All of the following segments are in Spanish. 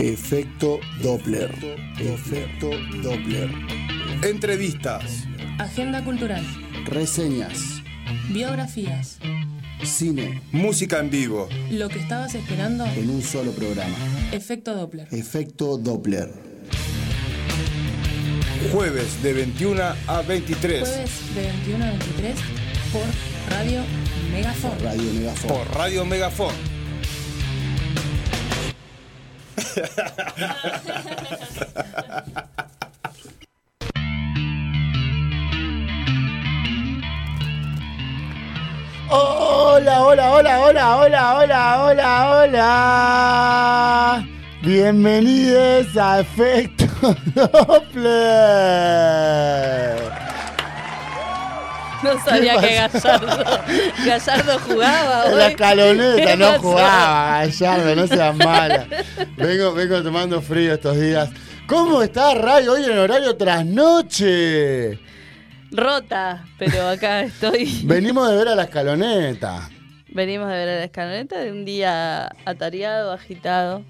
Efecto Doppler. Efecto Doppler. Entrevistas. Agenda cultural. Reseñas. Biografías. Cine Música en vivo. Lo que estabas esperando. en un solo programa. Efecto Doppler. Efecto Doppler. Jueves de 21 a 23. Jueves de 21 a 23 por Radio Megafon. Radio Megafon. Por Radio Megafon. Hola, hola, hola, hola, hola, hola, hola, hola. Bienvenidos a Efecto Doppler. No sabía ¿Qué que Gallardo, Gallardo jugaba hoy. la escaloneta ¿Qué no pasó? jugaba, Gallardo, no seas mala. Vengo, vengo tomando frío estos días. ¿Cómo está Ray hoy en horario trasnoche? Rota, pero acá estoy. Venimos de ver a la escaloneta. Venimos de ver a la escaloneta de un día atareado, agitado,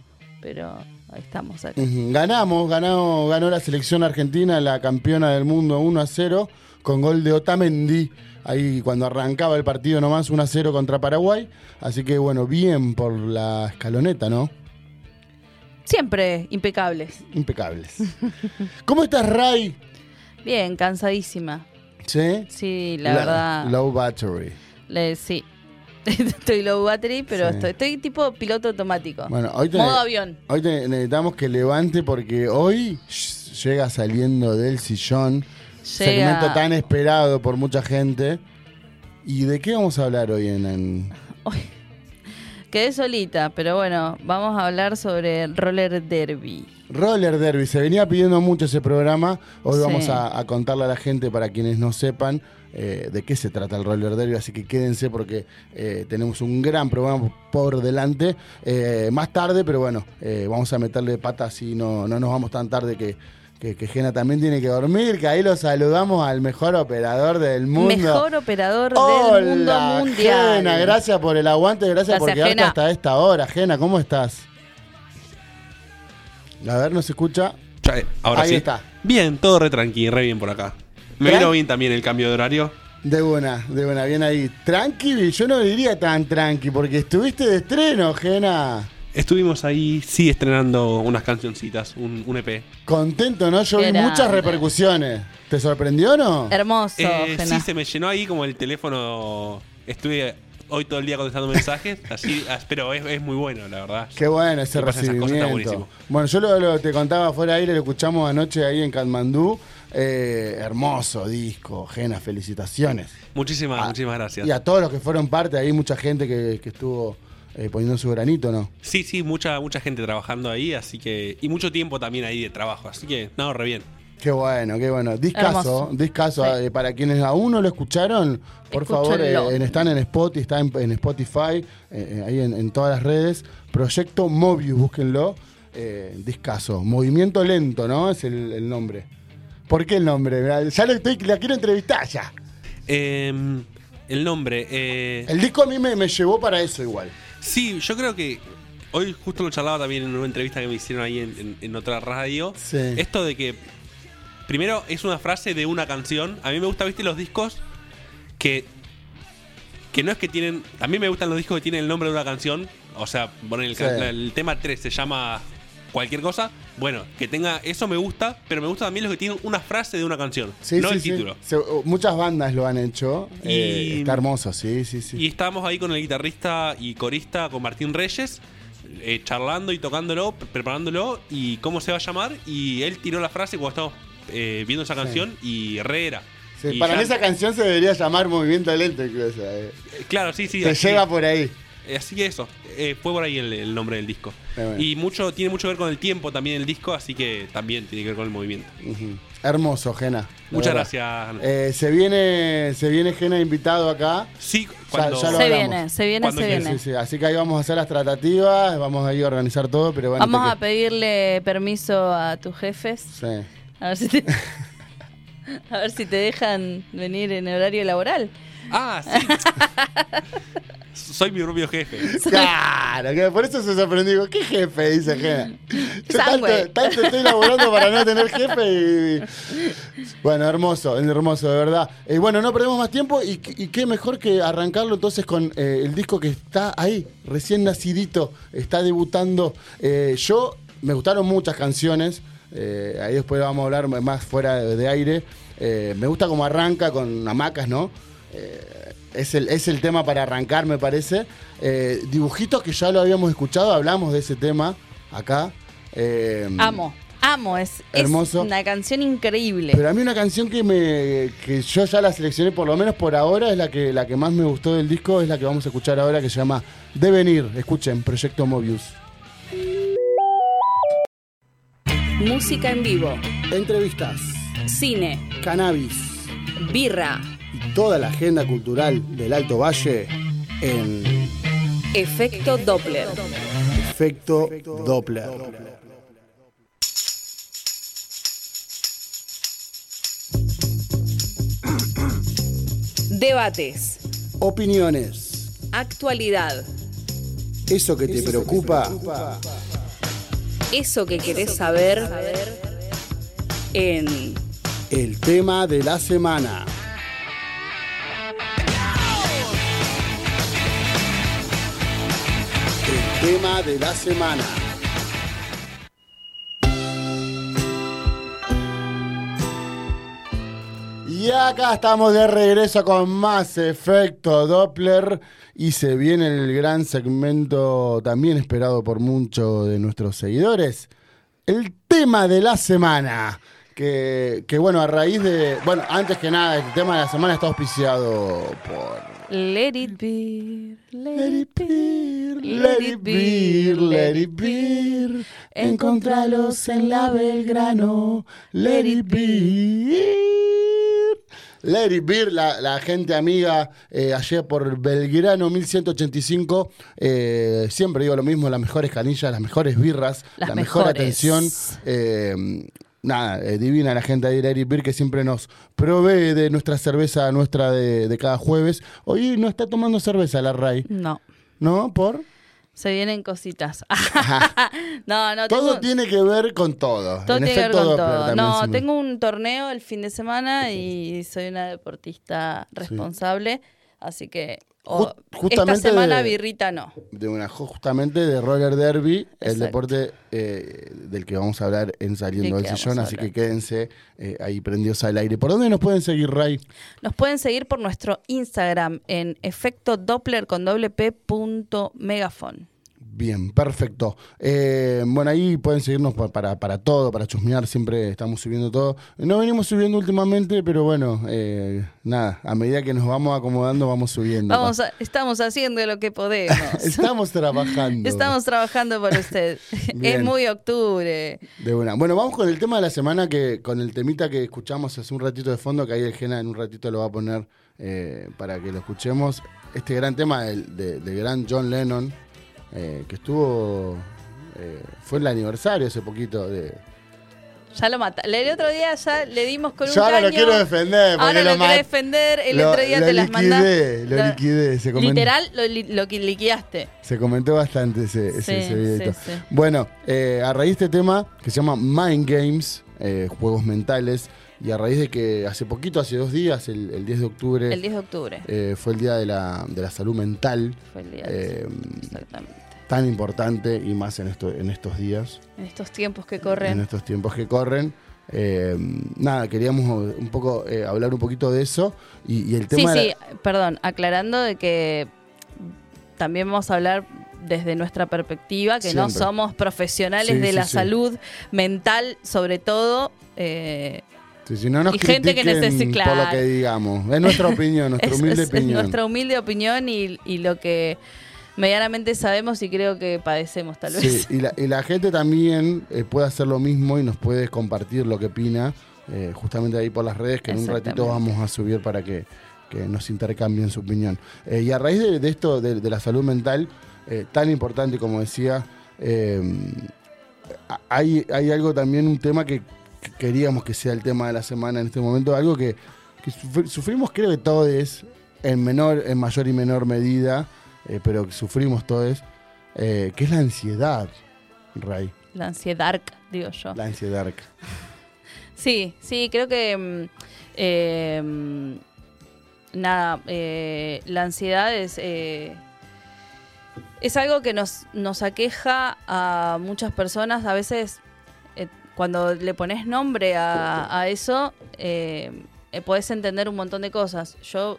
pero estamos acá. Ganamos, ganó, ganó la selección argentina, la campeona del mundo 1 a 0, con gol de Otamendi. Ahí cuando arrancaba el partido nomás 1 a 0 contra Paraguay. Así que bueno, bien por la escaloneta, ¿no? Siempre impecables. Impecables. ¿Cómo estás, Ray? Bien, cansadísima. ¿Sí? Sí, la, verdad. Low battery. le- sí. estoy low battery, pero Sí. estoy, estoy tipo piloto automático. Bueno, hoy te- Modo avión. Hoy te necesitamos que levante porque hoy llega saliendo del sillón. Segmento tan esperado por mucha gente. ¿Y de qué vamos a hablar hoy en- en Quedé solita, pero bueno, vamos a hablar sobre el roller derby. Roller Derby, se venía pidiendo mucho ese programa. Hoy Sí. vamos a, a contarle a la gente, para quienes no sepan, eh, de qué se trata el Roller Derby. Así que quédense porque eh, tenemos un gran programa por delante. Eh, más tarde, pero bueno, vamos a meterle patas y no, no nos vamos tan tarde que, que, que Gena también tiene que dormir. Que ahí lo saludamos al mejor operador del mundo. Mejor operador Hola, del mundo mundial. Gena, gracias por el aguante, gracias, por Gracias, quedarte Gena. hasta esta hora. Gena, ¿cómo estás? A ver, ¿no se escucha? Ya, eh, ahora Ahí sí. está. Bien, todo re tranqui, re bien por acá. Me Tran- vino bien también el cambio de horario. De buena, de buena, bien ahí. Tranqui, yo no diría tan tranqui, porque estuviste de estreno, Gena. Estuvimos ahí, sí, estrenando unas cancioncitas, un, un EP. Contento, ¿no? Yo vi grande. muchas repercusiones. ¿Te sorprendió o no? Hermoso, Eh, sí, se me llenó ahí como el teléfono. Estuve hoy todo el día contestando mensajes, así, pero es, es muy bueno, la verdad. Qué bueno ese Que pasen esas cosas, está recibimiento. buenísimo. Bueno, yo lo, lo- te contaba fuera de aire, lo escuchamos anoche ahí en Katmandú. Eh, hermoso disco, Gena, felicitaciones. Muchísimas, muchísimas gracias. Y a todos los que fueron parte, ahí mucha gente que, que estuvo eh, poniendo su granito, ¿no? Sí, sí, mucha, mucha gente trabajando ahí, así que. Y mucho tiempo también ahí de trabajo, así que, no, re bien. Qué bueno, qué bueno. Discaso, Hermoso. discaso. Sí. eh, para quienes aún no lo escucharon, por favor, eh, están en Spotify, está en, en Spotify, eh, ahí en, en todas las redes. Proyecto Mobius, búsquenlo. Eh, discaso. Movimiento lento, ¿no? Es el, el nombre. ¿Por qué el nombre? Ya lo estoy, la quiero entrevistar ya. Em, el nombre. eh, El disco a mí me, me llevó para eso igual. Sí, yo creo que hoy justo lo charlaba también en una entrevista que me hicieron ahí en, en- en otra radio. Sí. Esto de que primero es una frase de una canción. A mí me gusta, viste, los discos que que no es que tienen. A mí me gustan los discos que tienen el nombre de una canción. O sea, poner el, Sí. el tema 3 se llama cualquier cosa. Bueno, que tenga. Eso me gusta, pero me gusta también los que tienen una frase de una canción. Sí, no sí, el sí. título. Se- uh, muchas bandas lo han hecho. eh, está hermoso, sí, sí, sí. Y estábamos ahí con el guitarrista y corista, con Martín Reyes, eh, charlando y tocándolo, pre- preparándolo, y cómo se va a llamar. Y él tiró la frase cuando estábamos eh, viendo esa canción y re era. Sí, para ya- mí esa canción se debería llamar Movimiento Lento incluso. eh. eh, Claro, sí, sí. Así, lleva por ahí. Eh, así que eso, eh, fue por ahí el, el nombre del disco. Bueno. Y mucho tiene mucho que ver con el tiempo también el disco, así que también tiene que ver con el movimiento. Hermoso, Gena. la Muchas verdad. gracias. Eh, se viene, se viene Gena invitado acá. sí, cuando... ya lo se viene, se viene, Cuando se quieras, viene. Sí, sí, así que ahí vamos a hacer las tratativas, vamos a ir a organizar todo, pero bueno. Vamos a pedirle permiso a tus jefes. sí. A ver si te, a ver si te dejan venir en horario laboral. Ah, sí. Soy mi propio jefe. Claro, que por eso se sorprendió. Digo, ¿Qué jefe? Dice Gena. Yo tanto, tanto estoy laburando para no tener jefe y. Bueno, hermoso, hermoso, de verdad. Eh, bueno, no perdemos más tiempo y, y qué mejor que arrancarlo entonces con eh, el disco que está ahí, recién nacidito, está debutando. Eh, yo, me gustaron muchas canciones. eh, ahí después vamos a hablar más fuera de, de aire. Eh, me gusta cómo arranca con hamacas, ¿no? Eh, es, el, es el tema para arrancar, me parece. Eh, dibujitos que ya lo habíamos escuchado, hablamos de ese tema acá. Eh, Amo, amo. Es, es Hermoso. una canción increíble. Pero a mí una canción que me que yo ya la seleccioné, por lo menos por ahora, es la que, la que más me gustó del disco, es la que vamos a escuchar ahora, que se llama Devenir. Escuchen, Proyecto Mobius. Música en vivo, Entrevistas, cine, cannabis birra, y toda la agenda cultural del Alto Valle en efecto Doppler. Efecto Doppler. Debates, Opiniones. actualidad, Eso que te preocupa. eso que querés saber en El tema de la semana. Tema de la semana. Y acá estamos de regreso con más efecto Doppler y se viene el gran segmento también esperado por muchos de nuestros seguidores, el tema de la semana. Que, que bueno, a raíz de, bueno, antes que nada, el tema de la semana está auspiciado por... Let it be, let, it be, let it be, let it be. Encontralos en la Belgrano. Let it be. Let it be, la, la gente amiga, eh, ayer por Belgrano 1185. eh, siempre digo lo mismo: las mejores canillas, las mejores birras, Las la mejor atención. eh, nada, eh, divina la gente de Let It Be que siempre nos provee de nuestra cerveza nuestra de, de cada jueves. Hoy no está tomando cerveza la RAI. No, ¿No? ¿Por? se vienen cositas. no, no, Todo tengo, tiene que ver con todo. todo En tiene que ver con todo. No, tengo un torneo el fin de semana y soy una deportista responsable, así que o- Ju- justamente esta semana de- birrita no. de una justamente de roller derby, el deporte eh, del que vamos a hablar en Saliendo Del Sillón, así que quédense eh, ahí prendidos al aire. ¿Por dónde nos pueden seguir, Ray? Nos pueden seguir por nuestro Instagram en efecto Doppler con doble P punto megafon. Bien, perfecto. Eh, bueno, ahí pueden seguirnos pa- para, para todo, para chusmear, siempre estamos subiendo todo. No venimos subiendo últimamente, pero bueno, eh, nada, a medida que nos vamos acomodando, vamos subiendo. Vamos a- estamos haciendo lo que podemos. Estamos trabajando. Estamos trabajando por usted. Es muy octubre. De una. Bueno, vamos con el tema de la semana, que con el temita que escuchamos hace un ratito de fondo, que ahí el Gena en un ratito lo va a poner eh, para que lo escuchemos. Este gran tema del, de- del gran John Lennon, eh, que estuvo... eh, fue el aniversario hace poquito de... Ya lo mata. El otro día ya le dimos con un Yo ahora lo quiero defender. Porque Ahora lo quiere defender. El lo- otro día te las mandaste. Lo liquidé, se comentó, Literal, lo, lo que liquidaste. se comentó bastante ese, Sí, ese videito. sí, sí. Bueno, eh, a raíz de este tema que se llama Mind Games, eh, juegos mentales, y a raíz de que hace poquito, hace dos días, el, el 10 de octubre, El 10 de octubre eh, fue el día de la, de la salud mental, fue el día. eh, Exactamente. tan importante y más en, esto, en estos días, En estos tiempos que en corren. estos tiempos que corren. Eh, nada, queríamos un poco eh, hablar un poquito de eso y, y el Sí, tema de sí, la- perdón, aclarando de que también vamos a hablar desde nuestra perspectiva, que no somos profesionales Sí, de sí, la sí. salud mental, sobre todo. eh, Sí, si no nos y gente que necesita- por lo que digamos. Es nuestra opinión, nuestra es, humilde es- es opinión. nuestra humilde opinión y, y lo que medianamente sabemos y creo que padecemos tal vez. Sí, y la, y la gente también eh, puede hacer lo mismo y nos puede compartir lo que opina, eh, justamente ahí por las redes, que en un ratito vamos a subir para que, que nos intercambien su opinión. Eh, y a raíz de, de esto, de, de la salud mental, tan importante como decía, hay, hay algo también, un tema que, que queríamos que sea el tema de la semana en este momento, algo que, que sufri- sufrimos creo que todos en menor, en mayor y menor medida, eh, pero que sufrimos todos, eh, que es la ansiedad, Ray. La ansiedad, digo yo. La ansiedad. Sí, sí, creo que. mm, eh, nada, eh, la ansiedad es. eh, es algo que nos, nos aqueja a muchas personas. A veces, cuando le pones nombre a, eso, eh, eh, podés entender un montón de cosas. Yo,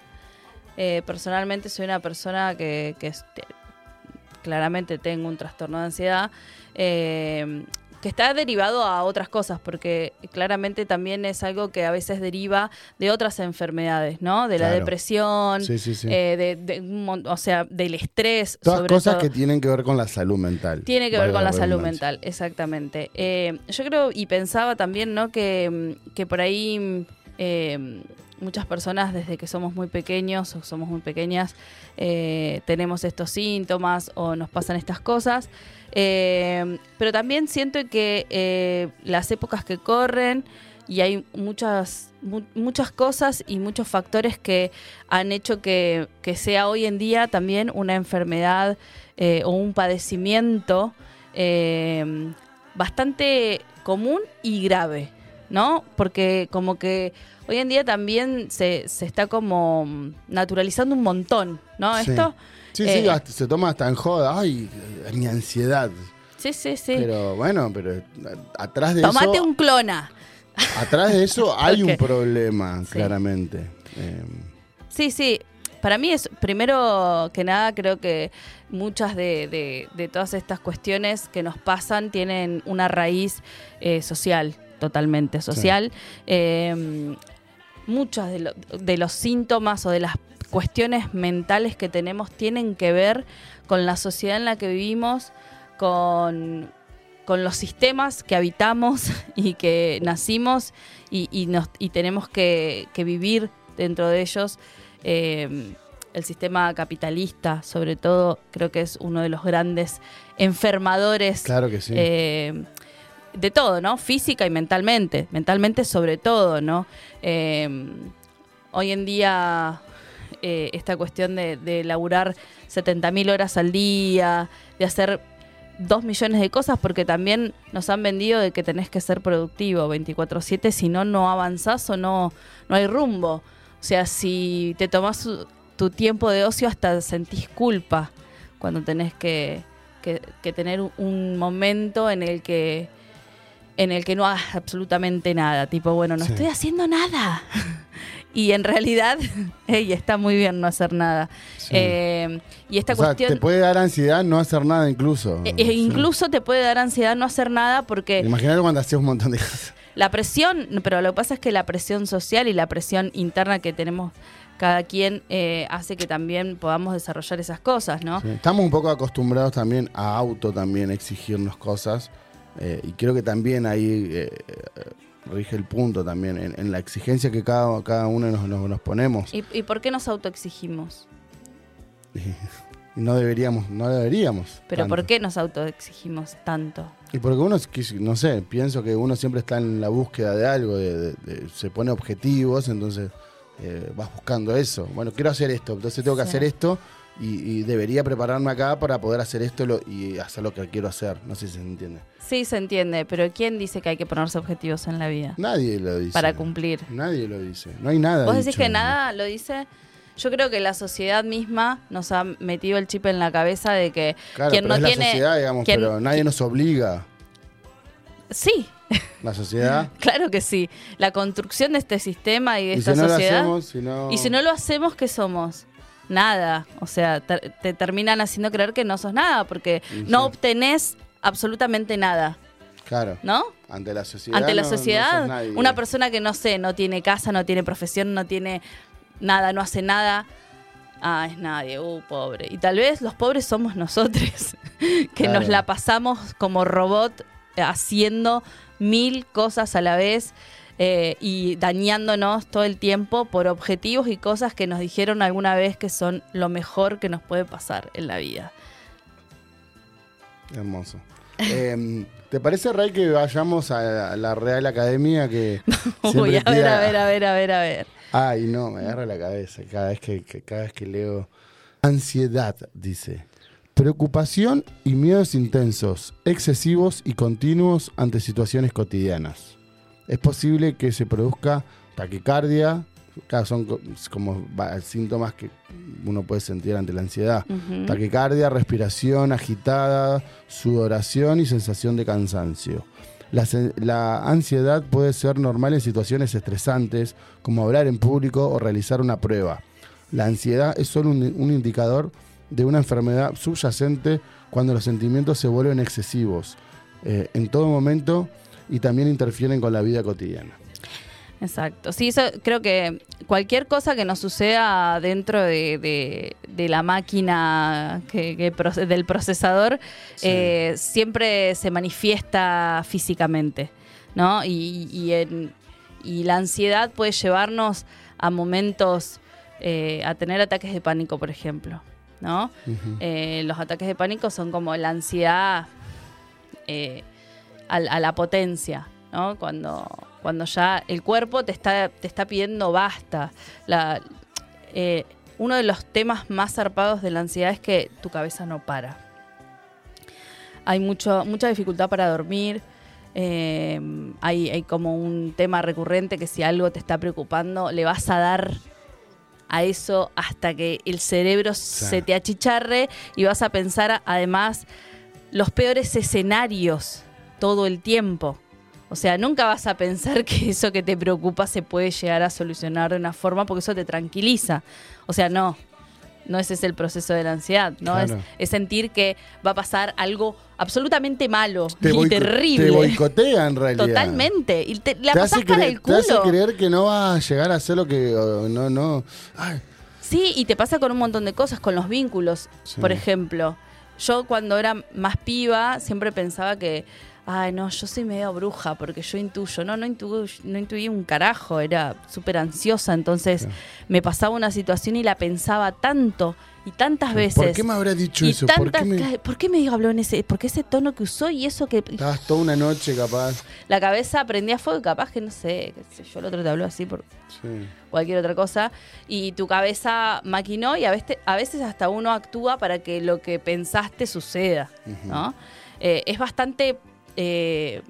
eh, personalmente, soy una persona que, que claramente tengo un trastorno de ansiedad. eh, que está derivado a otras cosas, porque claramente también es algo que a veces deriva de otras enfermedades, ¿no? De la Claro. depresión, Sí, sí, sí. eh, de, de o sea, del estrés. Todas sobre cosas todo. que tienen que ver con la salud mental. Tiene que ver con la salud mental, exactamente. Eh, yo creo y pensaba también, ¿no? Que, que por ahí eh, muchas personas desde que somos muy pequeños o somos muy pequeñas eh, tenemos estos síntomas o nos pasan estas cosas. Eh, pero también siento que eh, las épocas que corren y hay muchas, mu- muchas cosas y muchos factores que han hecho que, que sea hoy en día también una enfermedad o un padecimiento bastante común y grave, ¿no? Porque como que hoy en día también se, se está como naturalizando un montón, ¿no? Sí. Esto. Sí, eh, sí, hasta- se toma hasta en joda. Ay, eh, mi ansiedad. Sí, sí, sí. Pero bueno, pero eh, atrás de Tomate eso, un clona. atrás de eso hay un problema, Sí. claramente. Eh, Sí, sí. Para mí es, primero que nada, creo que muchas de, de- de todas estas cuestiones que nos pasan tienen una raíz eh, social, totalmente social. Eh, muchas de, lo- de los síntomas o de las cuestiones mentales que tenemos tienen que ver con la sociedad en la que vivimos, con, con los sistemas que habitamos y que nacimos y, y nos, y tenemos que, que vivir dentro de ellos. Eh, el sistema capitalista, sobre todo, creo que es uno de los grandes enfermadores claro que sí. eh, de todo, ¿no? Física y mentalmente. Mentalmente sobre todo, ¿no? Eh, hoy en día eh, esta cuestión de, de laburar 70.000 horas al día, de hacer dos millones de cosas, porque también nos han vendido de que tenés que ser productivo 24/7, si no, no avanzás o no, no hay rumbo. O sea, si te tomás tu- tiempo de ocio hasta sentís culpa cuando tenés que, que- tener un momento en el que en el que no hagas absolutamente nada, tipo, bueno, no Sí. estoy haciendo nada. y en realidad, ey, está muy bien no hacer nada. Sí. Eh, y esta o sea, cuestión... te puede dar ansiedad no hacer nada incluso. eh, eh, incluso te puede dar ansiedad no hacer nada porque Imagínate cuando hacías un montón de cosas. la presión, pero lo que pasa es que la presión social y la presión interna que tenemos cada quien eh, hace que también podamos desarrollar esas cosas, ¿no? Sí. Estamos un poco acostumbrados también a auto también exigirnos cosas. Eh, y creo que también ahí eh, eh, rige el punto también, en, en la exigencia que cada, cada uno nos, nos- nos ponemos. ¿Y, y por qué nos autoexigimos? No deberíamos, no deberíamos. ¿Pero tanto. por qué nos autoexigimos tanto? Y porque uno, no sé, pienso que uno siempre está en la búsqueda de algo, de, de- de- se pone objetivos, entonces eh, vas buscando eso. Bueno, quiero hacer esto, entonces tengo que Sí. hacer esto y, y debería prepararme acá para poder hacer esto lo- y hacer lo que quiero hacer. No sé si se entiende. Sí, se entiende, pero ¿quién dice que hay que ponerse objetivos en la vida? Nadie lo dice. Para cumplir. Nadie lo dice. No hay nada. ¿Vos decís que nada lo dice? Yo creo que la sociedad misma nos ha metido el chip en la cabeza de que Claro, quien pero no es tiene. la sociedad, digamos, quien- pero nadie nos obliga. Sí, La sociedad. claro que sí. La construcción de este sistema y de y esta si no sociedad. lo hacemos, si no... Y si no lo hacemos, ¿qué somos? Nada. O sea, te, te terminan haciendo creer que no sos nada, porque no sí. obtenés absolutamente nada, Claro. ¿no? Ante la sociedad. Ante la no- no sociedad, una persona que no sé, no tiene casa, no tiene profesión, no tiene nada, no hace nada. Ah, es nadie, uh, pobre. Y tal vez los pobres somos nosotros, que Claro. nos la pasamos como robot eh, haciendo mil cosas a la vez eh, y dañándonos todo el tiempo por objetivos y cosas que nos dijeron alguna vez que son lo mejor que nos puede pasar en la vida. Hermoso. Eh, ¿Te parece, Ray, que vayamos a la Real Academia? Que Uy, a ver, a ver, a ver, a ver, a ver. Ay, no, me agarra la cabeza cada vez que, que- cada vez que leo Ansiedad, dice. Preocupación y miedos intensos, excesivos y continuos ante situaciones cotidianas. Es posible que se produzca taquicardia, claro, son co- como síntomas que uno puede sentir ante la ansiedad. Taquicardia, respiración agitada, sudoración y sensación de cansancio. La, ansiedad puede ser normal en situaciones estresantes, como hablar en público o realizar una prueba. La ansiedad es solo un, un indicador de una enfermedad subyacente cuando los sentimientos se vuelven excesivos eh, en todo momento y también interfieren con la vida cotidiana. Exacto. Sí, eso creo que cualquier cosa que nos suceda dentro de, de- de la máquina que, que proce- del procesador eh, siempre se manifiesta físicamente, ¿no? Y, y en- y la ansiedad puede llevarnos a momentos, eh, a tener ataques de pánico, por ejemplo, ¿no? Eh, los ataques de pánico son como la ansiedad a, a la potencia, ¿no? Cuando, cuando ya el cuerpo te está, te está pidiendo basta. La- eh, uno de los temas más zarpados de la ansiedad es que tu cabeza no para. Hay mucho, mucha dificultad para dormir. eh, hay, hay como un tema recurrente que si algo te está preocupando, le vas a dar a eso hasta que el cerebro se te achicharre y vas a pensar además los peores escenarios todo el tiempo. O sea, nunca vas a pensar que eso que te preocupa se puede llegar a solucionar de una forma porque eso te tranquiliza. O sea, no. No ese es el proceso de la ansiedad, ¿no? Claro. Es, es sentir que va a pasar algo absolutamente malo Te, y terrible. te boicotea en realidad. Totalmente. Y te, la Te pasás cre- el te hace culo. creer que no va a llegar a hacer lo que... no, no. Ay, Sí, y te pasa con un montón de cosas, con los vínculos. Sí. Por ejemplo, yo cuando era más piba siempre pensaba que, ay, no, yo soy medio bruja porque yo intuyo. No, no, intu no intuí un carajo, era súper ansiosa. Entonces me pasaba una situación y la pensaba tanto y tantas veces. ¿Por qué me habrá dicho eso? ¿Por qué me- ¿Por qué me habló en ese, por qué ese tono que usó y eso que Estabas toda una noche capaz. la cabeza prendía fuego y capaz que no sé, qué sé yo, el otro te habló así por Sí. cualquier otra cosa, y tu cabeza maquinó y a veces, a veces hasta uno actúa para que lo que pensaste suceda, ¿no? Eh, es bastante eh,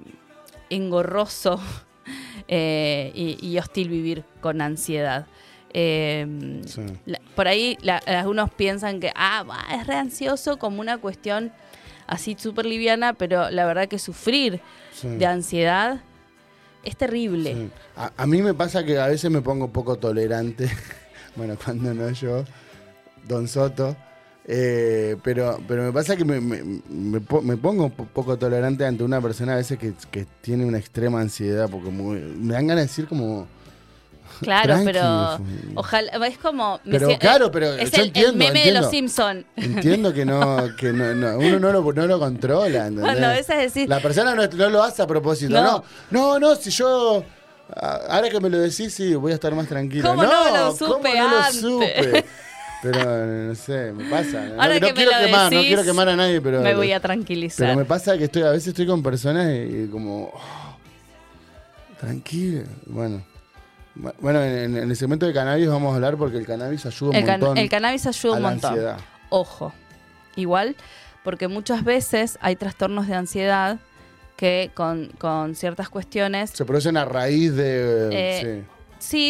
engorroso eh, y, y hostil vivir con ansiedad. Eh, Sí. la- por ahí la- algunos piensan que ah, es re ansioso como una cuestión así súper liviana, pero la verdad que sufrir Sí. de ansiedad es terrible. Sí. A, a mí me pasa que a veces me pongo poco tolerante. bueno, cuando no yo, Don Soto. Eh, pero, pero me pasa que me, me- me po- me pongo un po- poco tolerante ante una persona a veces que, que tiene una extrema ansiedad, porque muy- me dan ganas de decir como... Claro, pero ojalá, es como... Pero claro, pero es yo el, el entiendo, meme de los Simpson. Entiendo que no, que no, no, uno no lo, no lo controla. ¿entendés? Cuando a veces decís, La persona no, no lo hace a propósito. No. No, no, no, si yo. Ahora que me lo decís, sí, voy a estar más tranquilo. ¿Cómo no me lo ¿cómo supe no lo supe? Pero no sé, me pasa. No, Ahora no que me quiero lo quemar, no quiero quemar a nadie, pero. me voy a tranquilizar. Pero me pasa que estoy, a veces estoy con personas y, y como. oh, tranquilo. Bueno. Bu- Bueno, en, en el segmento de cannabis vamos a hablar porque el cannabis ayuda un el, montón el cannabis ayuda a un la montón. ansiedad. Ojo, igual, porque muchas veces hay trastornos de ansiedad que con, con ciertas cuestiones Se producen a raíz de. Eh, Sí,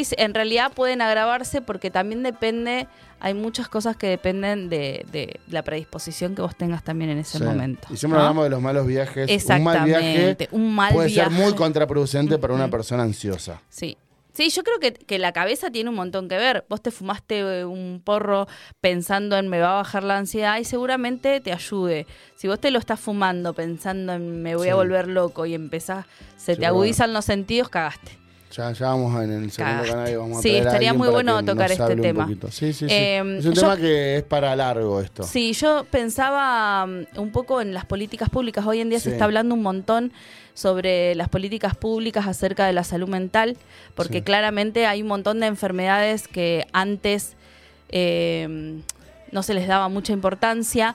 s- en realidad pueden agravarse porque también depende, hay muchas cosas que dependen de, de la predisposición que vos tengas también en ese sí. momento. Y siempre ¿no? hablamos de los malos viajes. Un mal viaje Exactamente, un mal puede ser muy viaje. contraproducente para una persona ansiosa. Sí. Sí, yo creo que, que la cabeza tiene un montón que ver. Vos te fumaste eh, un porro pensando en me va a bajar la ansiedad y seguramente te ayude. Si vos te lo estás fumando pensando en me voy a Sí. volver loco y empezás, se Sí, te agudizan los sentidos, cagaste. Ya, ya vamos en el segundo Cagaste. canal y vamos a Sí, estaría muy bueno tocar este tema. poquito. Sí, sí, sí. Eh, es un yo- tema que es para largo esto. Sí, yo pensaba mm, un poco en las políticas públicas. Hoy en día Sí. se está hablando un montón sobre las políticas públicas acerca de la salud mental, porque Sí. claramente hay un montón de enfermedades que antes eh, no se les daba mucha importancia.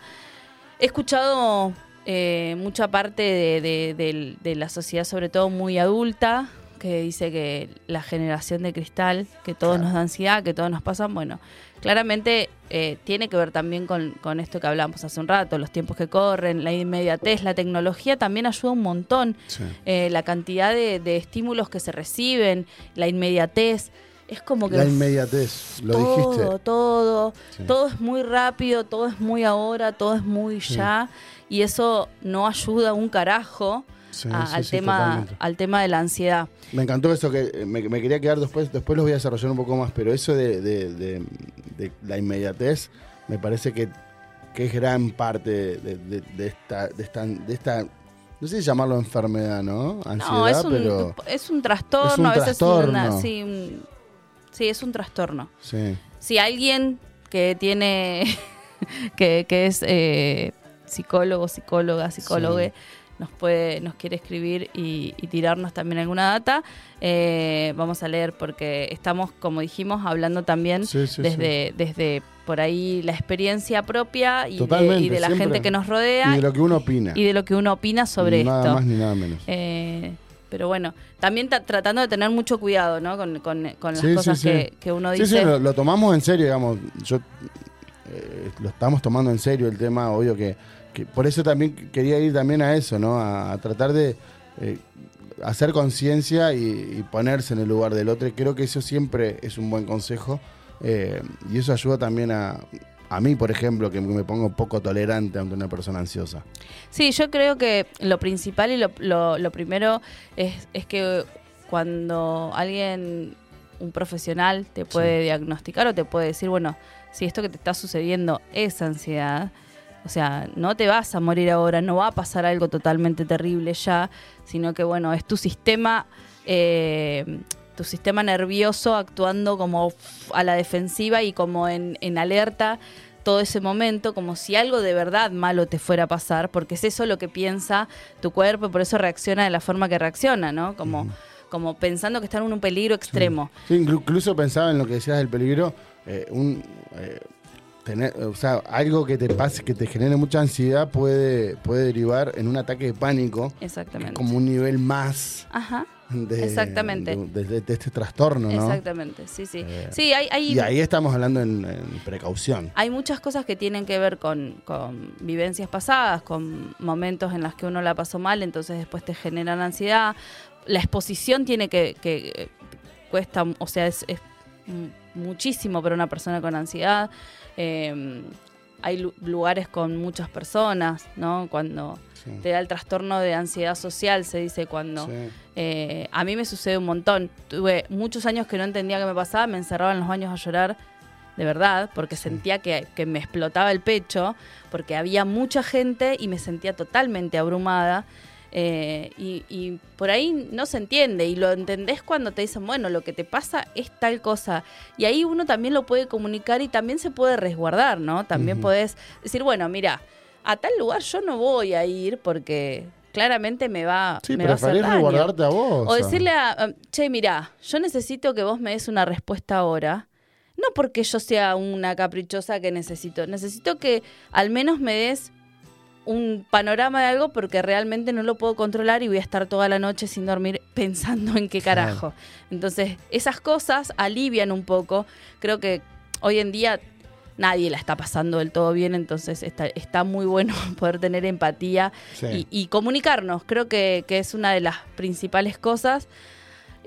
He escuchado eh, mucha parte de, de la sociedad, sobre todo muy adulta, que dice que la generación de cristal, que todo Claro. nos da ansiedad, que todo nos pasa, bueno, claramente eh, tiene que ver también con, con esto que hablamos hace un rato, los tiempos que corren, la inmediatez, la tecnología también ayuda un montón, Sí. eh, la cantidad de, de estímulos que se reciben, la inmediatez, es como que La inmediatez, lo todo, dijiste. todo, Sí. todo es muy rápido, todo es muy ahora, todo es muy ya, y eso no ayuda un carajo Sí, a- sí, al tema, totalmente. al tema de la ansiedad. Me encantó eso que eh, me, me quería quedar después, después los voy a desarrollar un poco más, pero eso de, de- de- de la inmediatez me parece que, que es gran parte de, esta, de, esta, de esta, no sé si llamarlo enfermedad, ¿no? Ansiedad, no, es un, pero es un trastorno, es un a veces trastorno. una, sí, un- sí, es un trastorno. sí. Si alguien que tiene, que, que es eh, psicólogo, psicóloga, psicólogo, Sí. Nos puede, nos quiere escribir y, y tirarnos también alguna data, eh, vamos a leer porque estamos, como dijimos, hablando también Sí, sí, desde, desde por ahí la experiencia propia y de, y la gente que nos Y rodea de lo que uno opina. y de lo que uno opina sobre nada esto. más ni nada menos. Eh, pero bueno, también ta- tratando de tener mucho cuidado, ¿no? Con, con- con las Sí, sí, cosas sí. Que, que uno Sí, dice. sí, lo, lo tomamos en serio, digamos. Yo eh, lo estamos tomando en serio el tema, obvio que, que por eso también quería ir también a eso, ¿no? A, a tratar de eh, hacer conciencia y, y ponerse en el lugar del otro. Y creo que eso siempre es un buen consejo eh, y eso ayuda también a a mí, por ejemplo, que me pongo poco tolerante ante una persona ansiosa. Sí, yo creo que lo principal y lo, lo- lo primero es, es que cuando alguien, un profesional, te puede diagnosticar o te puede decir, bueno, si esto que te está sucediendo es ansiedad, o sea, no te vas a morir ahora, no va a pasar algo totalmente terrible ya, sino que, bueno, es tu sistema... eh, tu sistema nervioso actuando como a la defensiva y como en, en alerta todo ese momento, como si algo de verdad malo te fuera a pasar, porque es eso lo que piensa tu cuerpo y por eso reacciona de la forma que reacciona, ¿no? Como, como pensando que está en un peligro extremo. Sí, inclu- incluso pensaba en lo que decías del peligro, eh, un, eh, tener, o sea, algo que te pase, que te genere mucha ansiedad puede, puede derivar en un ataque de pánico, Exactamente. como un nivel más Ajá. de, Exactamente. de, de- de este trastorno, ¿no? Exactamente, sí, sí. Eh, sí, hay, hay, Y ahí estamos hablando en, en precaución. hay muchas cosas que tienen que ver con, con vivencias pasadas, con momentos en los que uno la pasó mal, entonces después te generan ansiedad. La exposición tiene que, que eh, cuesta, o sea, es, muchísimo para una persona con ansiedad. Eh, hay lu- lugares con muchas personas, ¿no? Cuando Sí. te da el trastorno de ansiedad social, se dice cuando... Sí. Eh, a mí me sucede un montón. Tuve muchos años que no entendía qué me pasaba, me encerraba en los baños a llorar, de verdad, porque sentía que, que me explotaba el pecho, porque había mucha gente y me sentía totalmente abrumada. Eh, y, y por ahí no se entiende y lo entendés cuando te dicen, bueno, lo que te pasa es tal cosa. Y ahí uno también lo puede comunicar y también se puede resguardar, ¿no? También Ujú. podés decir, bueno, mira, a tal lugar yo no voy a ir porque claramente me va, Sí, me va a hacer daño. resguardarte a vos. O decirle a, a- che, mira, yo necesito que vos me des una respuesta ahora. No porque yo sea una caprichosa que necesito. Necesito que al menos me des un panorama de algo porque realmente no lo puedo controlar y voy a estar toda la noche sin dormir pensando en qué carajo. Entonces, esas cosas alivian un poco. Creo que hoy en día nadie la está pasando del todo bien, entonces está, está muy bueno poder tener empatía Sí. y, y comunicarnos. Creo que, que es una de las principales cosas.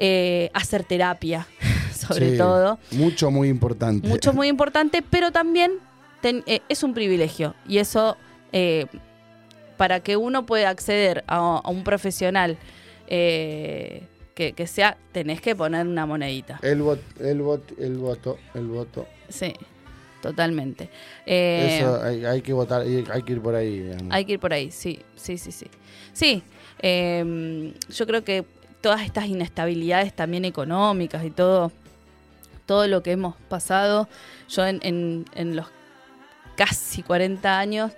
Eh, hacer terapia, sobre Sí, todo. Mucho, muy importante. Mucho, muy importante, pero también ten- eh, es un privilegio. Y eso, eh, para que uno pueda acceder a, a un profesional eh, que, que sea, tenés que poner una monedita. El, vot, el, vot, el voto, el voto. Sí, totalmente. Eh, Eso hay, hay que votar, hay, hay que ir por ahí. digamos. Hay que ir por ahí, sí, sí, sí, sí. Sí, eh, yo creo que todas estas inestabilidades también económicas y todo, todo lo que hemos pasado, yo en, en- en los casi 40 años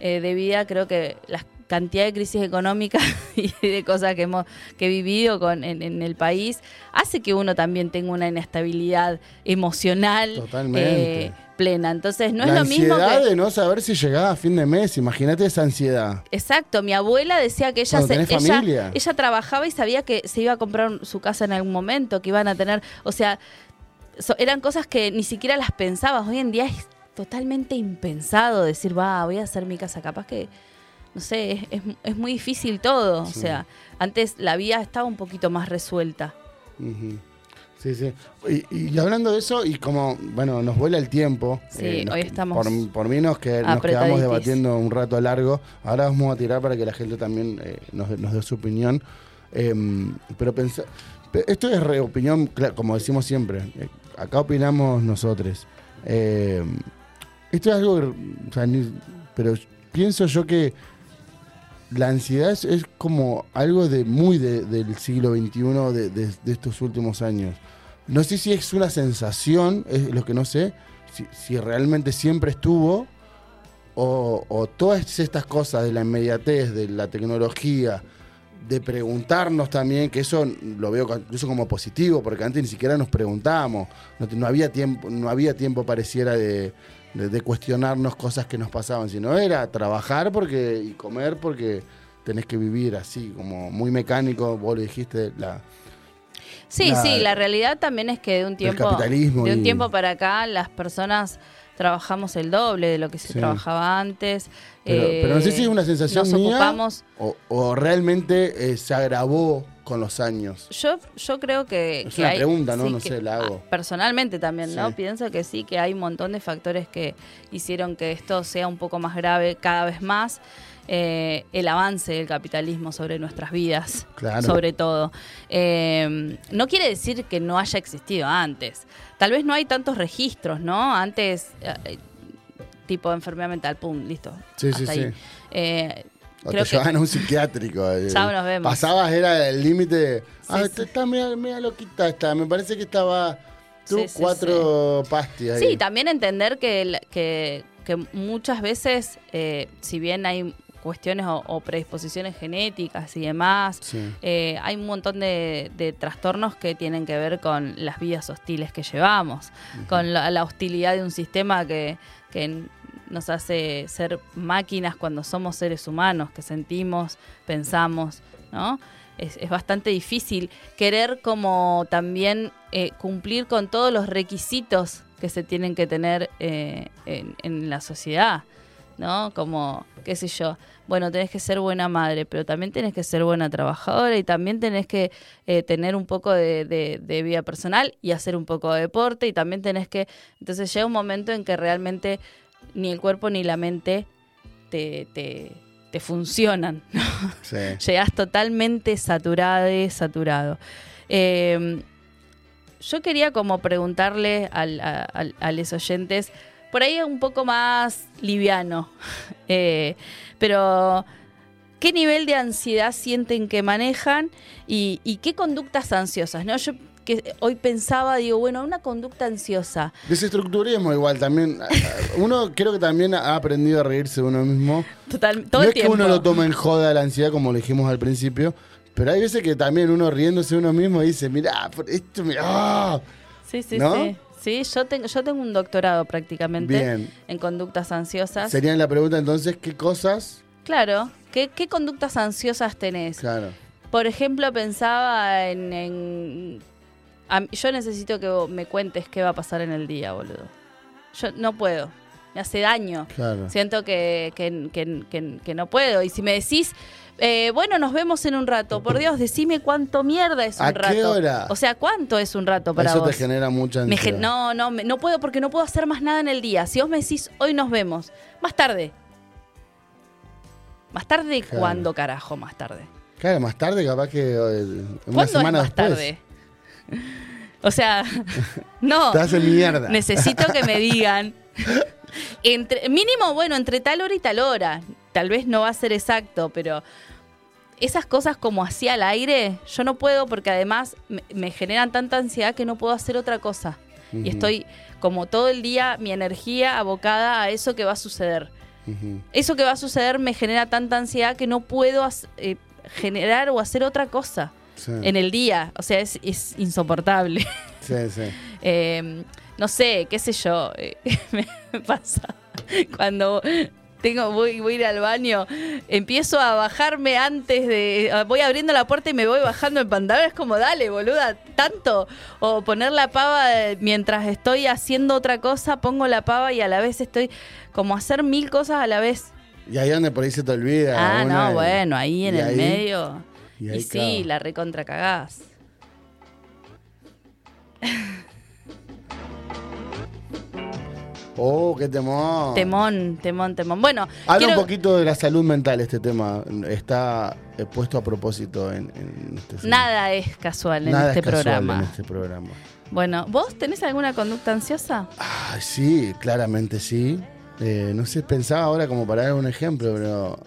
eh, de vida creo que la cantidad de crisis económicas y de cosas que hemos que he vivido con, en, en el país hace que uno también tenga una inestabilidad emocional Totalmente. eh, plena. Entonces no la es lo mismo ansiedad que... de no saber si llegaba a fin de mes. Imagínate esa ansiedad. Exacto, mi abuela decía que ella, se- ella trabajaba y sabía que se iba a comprar su casa en algún momento, que iban a tener, o sea, so- eran cosas que ni siquiera las pensabas. Hoy en día es totalmente impensado decir, va, voy a hacer mi casa. Capaz que, no sé, es, es- es muy difícil todo. O sea, antes la vida estaba un poquito más resuelta. Sí, sí. Y, y hablando de eso, y como, bueno, nos vuela el tiempo. eh, Sí, nos- hoy estamos Por, por mí nos, que, nos quedamos debatiendo un rato largo. Ahora vamos a tirar para que la gente también eh, nos, nos dé su opinión. Em, pero pensa- pe- esto es re opinión, cla- como decimos siempre. eh, acá opinamos nosotros. Em, esto es algo, o sea, ni- pero pienso yo que la ansiedad es, como algo de muy de- del siglo XXI, de, estos últimos años. No sé si es una sensación, es lo que no sé, si, realmente siempre estuvo, o, o todas estas cosas de la inmediatez, de la tecnología, de preguntarnos también, que eso lo veo incluso como positivo, porque antes ni siquiera nos preguntábamos, no, no había tiempo, no había tiempo pareciera de, de- de cuestionarnos cosas que nos pasaban, sino era trabajar porque y comer porque tenés que vivir así, como muy mecánico, vos lo dijiste, la, Sí, la- sí, la realidad también es que de un tiempo, capitalismo de un y- tiempo para acá las personas trabajamos el doble de lo que se Sí. trabajaba antes. Pero, Eh, pero no sé si es una sensación nos mía ocupamos o, o realmente eh, se agravó con los años. Yo, yo creo que. Es que una hay- pregunta, ¿no? sí, No que- sé, la hago. ah, Personalmente también, ¿no? Pienso que sí, que hay un montón de factores que hicieron que esto sea un poco más grave cada vez más. Eh, el avance del capitalismo sobre nuestras vidas, Claro. sobre todo. Eh, no quiere decir que no haya existido antes. Tal vez no hay tantos registros, ¿no? Antes, eh, tipo enfermedad mental, pum, listo. Sí, sí, hasta sí. ahí. Eh, O creo te que- llevaban a un psiquiátrico. eh. Ya nos vemos. Pasabas, era el límite. Ah, Sí, esta sí. está media, media loquita esta. Me parece que estaba. Tú, cuatro pastillas. ahí. Sí, también entender que, que, que muchas veces, eh, si bien hay cuestiones o, o predisposiciones genéticas y demás, Sí. eh, hay un montón de, de trastornos que tienen que ver con las vidas hostiles que llevamos, con la, la hostilidad de un sistema que, que nos hace ser máquinas cuando somos seres humanos, que sentimos, pensamos, ¿no? Es, bastante difícil querer como también eh, cumplir con todos los requisitos que se tienen que tener eh, en, la sociedad, ¿no? Como, qué sé yo, bueno, tenés que ser buena madre, pero también tenés que ser buena trabajadora y también tenés que eh, tener un poco de, de- de vida personal y hacer un poco de deporte y también tenés que... Entonces llega un momento en que realmente ni el cuerpo ni la mente te, te, te funcionan, ¿no? Sí. Llegás totalmente saturada, saturado. Eh, yo quería como preguntarle al- a, los oyentes, por ahí un poco más liviano, eh, pero ¿qué nivel de ansiedad sienten que manejan y, y qué conductas ansiosas? ¿no? Yo que hoy pensaba, digo, bueno, una conducta ansiosa. Desestructuremos igual también. Uno creo que también ha aprendido a reírse de uno mismo. Total, todo no el es que uno lo toma en joda la ansiedad, como lo dijimos al principio, pero hay veces que también uno riéndose de uno mismo dice, mirá, esto me... ¡ah!". Sí, sí, ¿No? sí. Sí, yo tengo, yo tengo un doctorado prácticamente Bien. en conductas ansiosas. Sería la pregunta entonces, ¿qué cosas? Claro. ¿Qué, qué conductas ansiosas tenés? Claro. Por ejemplo, pensaba en... en- a yo necesito que vos me cuentes qué va a pasar en el día, boludo. Yo no puedo. Me hace daño. Claro. Siento que, que- que- que- que no puedo. Y si me decís, eh, bueno, nos vemos en un rato. Por Dios, decime cuánto mierda es un ¿A qué rato. hora? O sea, ¿cuánto es un rato para Eso vos? te genera mucha ansiedad. no, no, me- no puedo porque no puedo hacer más nada en el día. Si vos me decís, hoy nos vemos, más tarde. ¿Más tarde Claro. cuándo, carajo, más tarde? Claro, más tarde capaz que eh, una ¿Cuándo es semana más después. tarde? O sea, no. Te hace mierda. Necesito que me digan. Entre, mínimo, bueno, entre tal hora y tal hora. Tal vez no va a ser exacto, pero esas cosas como así al aire, yo no puedo porque además me, me generan tanta ansiedad que no puedo hacer otra cosa. Y estoy como todo el día mi energía abocada a eso que va a suceder. Eso que va a suceder me genera tanta ansiedad que no puedo eh, generar o hacer otra cosa Sí, en el día. O sea, es, es insoportable. sí, sí. Eh, no sé, qué sé yo, eh, me pasa cuando tengo voy, voy a ir al baño, empiezo a bajarme antes de voy abriendo la puerta y me voy bajando el pantalón, es como dale, boluda, tanto o poner la pava eh, mientras estoy haciendo otra cosa, pongo la pava y a la vez estoy como hacer mil cosas a la vez. Y ahí donde por ahí se te olvida. Ah, no, y- bueno, ahí en el ahí- medio. Y sí, la recontra cagás. Oh, qué temor. Temón, temón, temón. Bueno, Habla quiero- un poquito de la salud mental este tema. Está eh, puesto a propósito en, en este nada es casual en Nada este es casual programa. en este programa. Bueno, ¿vos tenés alguna conducta ansiosa? Ay, sí, claramente sí. Eh, no sé, pensaba ahora como para dar un ejemplo, pero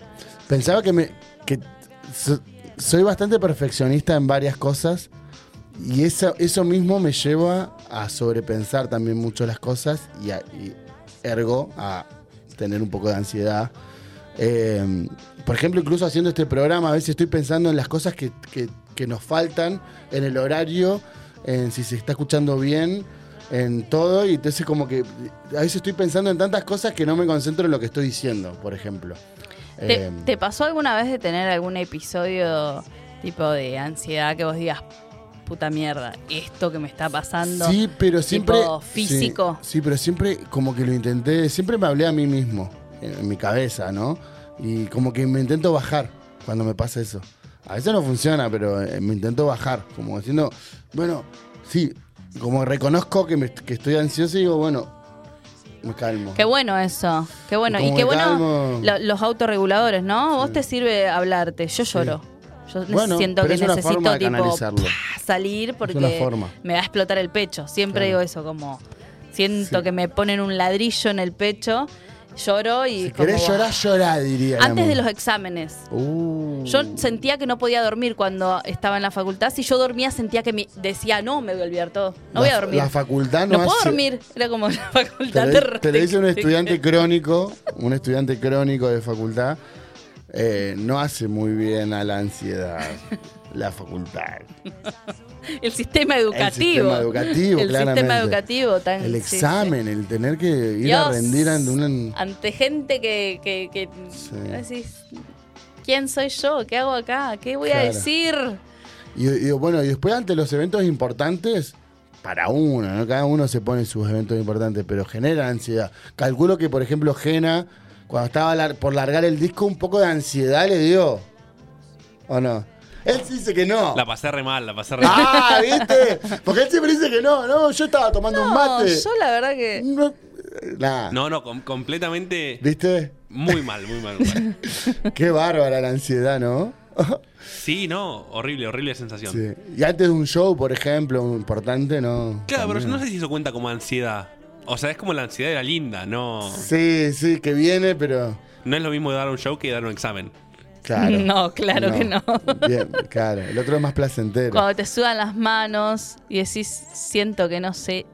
pensaba que me que soy bastante perfeccionista en varias cosas y eso, eso mismo me lleva a sobrepensar también mucho las cosas y, a- y ergo a tener un poco de ansiedad. Eh, por ejemplo, incluso haciendo este programa, a veces estoy pensando en las cosas que, que- que nos faltan, en el horario, en si se está escuchando bien, en todo, y entonces como que a veces estoy pensando en tantas cosas que no me concentro en lo que estoy diciendo, por ejemplo. ¿Te, Eh, te pasó alguna vez de tener algún episodio tipo de ansiedad que vos digas, puta mierda, esto que me está pasando? Sí, pero siempre. tipo físico. Sí, sí, pero siempre como que lo intenté. Siempre me hablé a mí mismo, en, en mi cabeza, ¿no? Y como que me intento bajar cuando me pasa eso. A veces no funciona, pero eh, me intento bajar. Como diciendo, bueno, sí, como reconozco que, me- que estoy ansioso y digo, bueno, me calmo. Qué bueno eso, qué bueno. Y qué bueno calmo. lo- los autorreguladores, ¿no? Vos te sirve hablarte, yo lloro. Yo Bueno, siento pero que es una necesito forma de tipo canalizarlo. ¡pah! salir porque forma. me va a explotar el pecho. Siempre digo eso, como siento que me ponen un ladrillo en el pecho, lloro y Si como, querés ¡ah! llorar, llorá, diría. Antes de los exámenes. Uh. Yo sentía que no podía dormir cuando estaba en la facultad. Si yo dormía, sentía que me decía, no, me voy a olvidar todo. No voy a dormir. La facultad no, no puedo hace- dormir. Era como la Te facultad de di- te lo dice un estudiante crónico, un estudiante crónico de facultad, eh, no hace muy bien a la ansiedad la facultad. El sistema educativo. El sistema educativo, El claramente. sistema educativo tan. El sí, examen, el tener que ir Dios, a rendir ante una... Ante gente que. que, que Sí. decís, ¿quién soy yo? ¿Qué hago acá? ¿Qué voy a decir? Y, y bueno, y después ante los eventos importantes, para uno, ¿no? Cada uno se pone sus eventos importantes, pero genera ansiedad. Calculo que, por ejemplo, Jena, cuando estaba lar- por largar el disco, un poco de ansiedad le dio. ¿O no? Él sí dice que no. La pasé re mal, la pasé re mal. Ah, ¿viste? Porque él siempre dice que no, no, yo estaba tomando un No, mate. yo la verdad que. No, nah. No, no, com- completamente ¿Viste? muy mal, muy mal. muy mal. Qué bárbara la ansiedad, ¿no? Sí, no, horrible, horrible sensación. Sí. Y antes de un show, por ejemplo, importante, ¿no? Claro, pero También. no sé si eso cuenta como ansiedad. O sea, es como la ansiedad de la linda, no, Sí, sí, que viene, pero. no es lo mismo dar un show que dar un examen. Claro. No, claro que no. Bien, claro. El otro es más placentero. Cuando te sudan las manos y decís, siento que no sé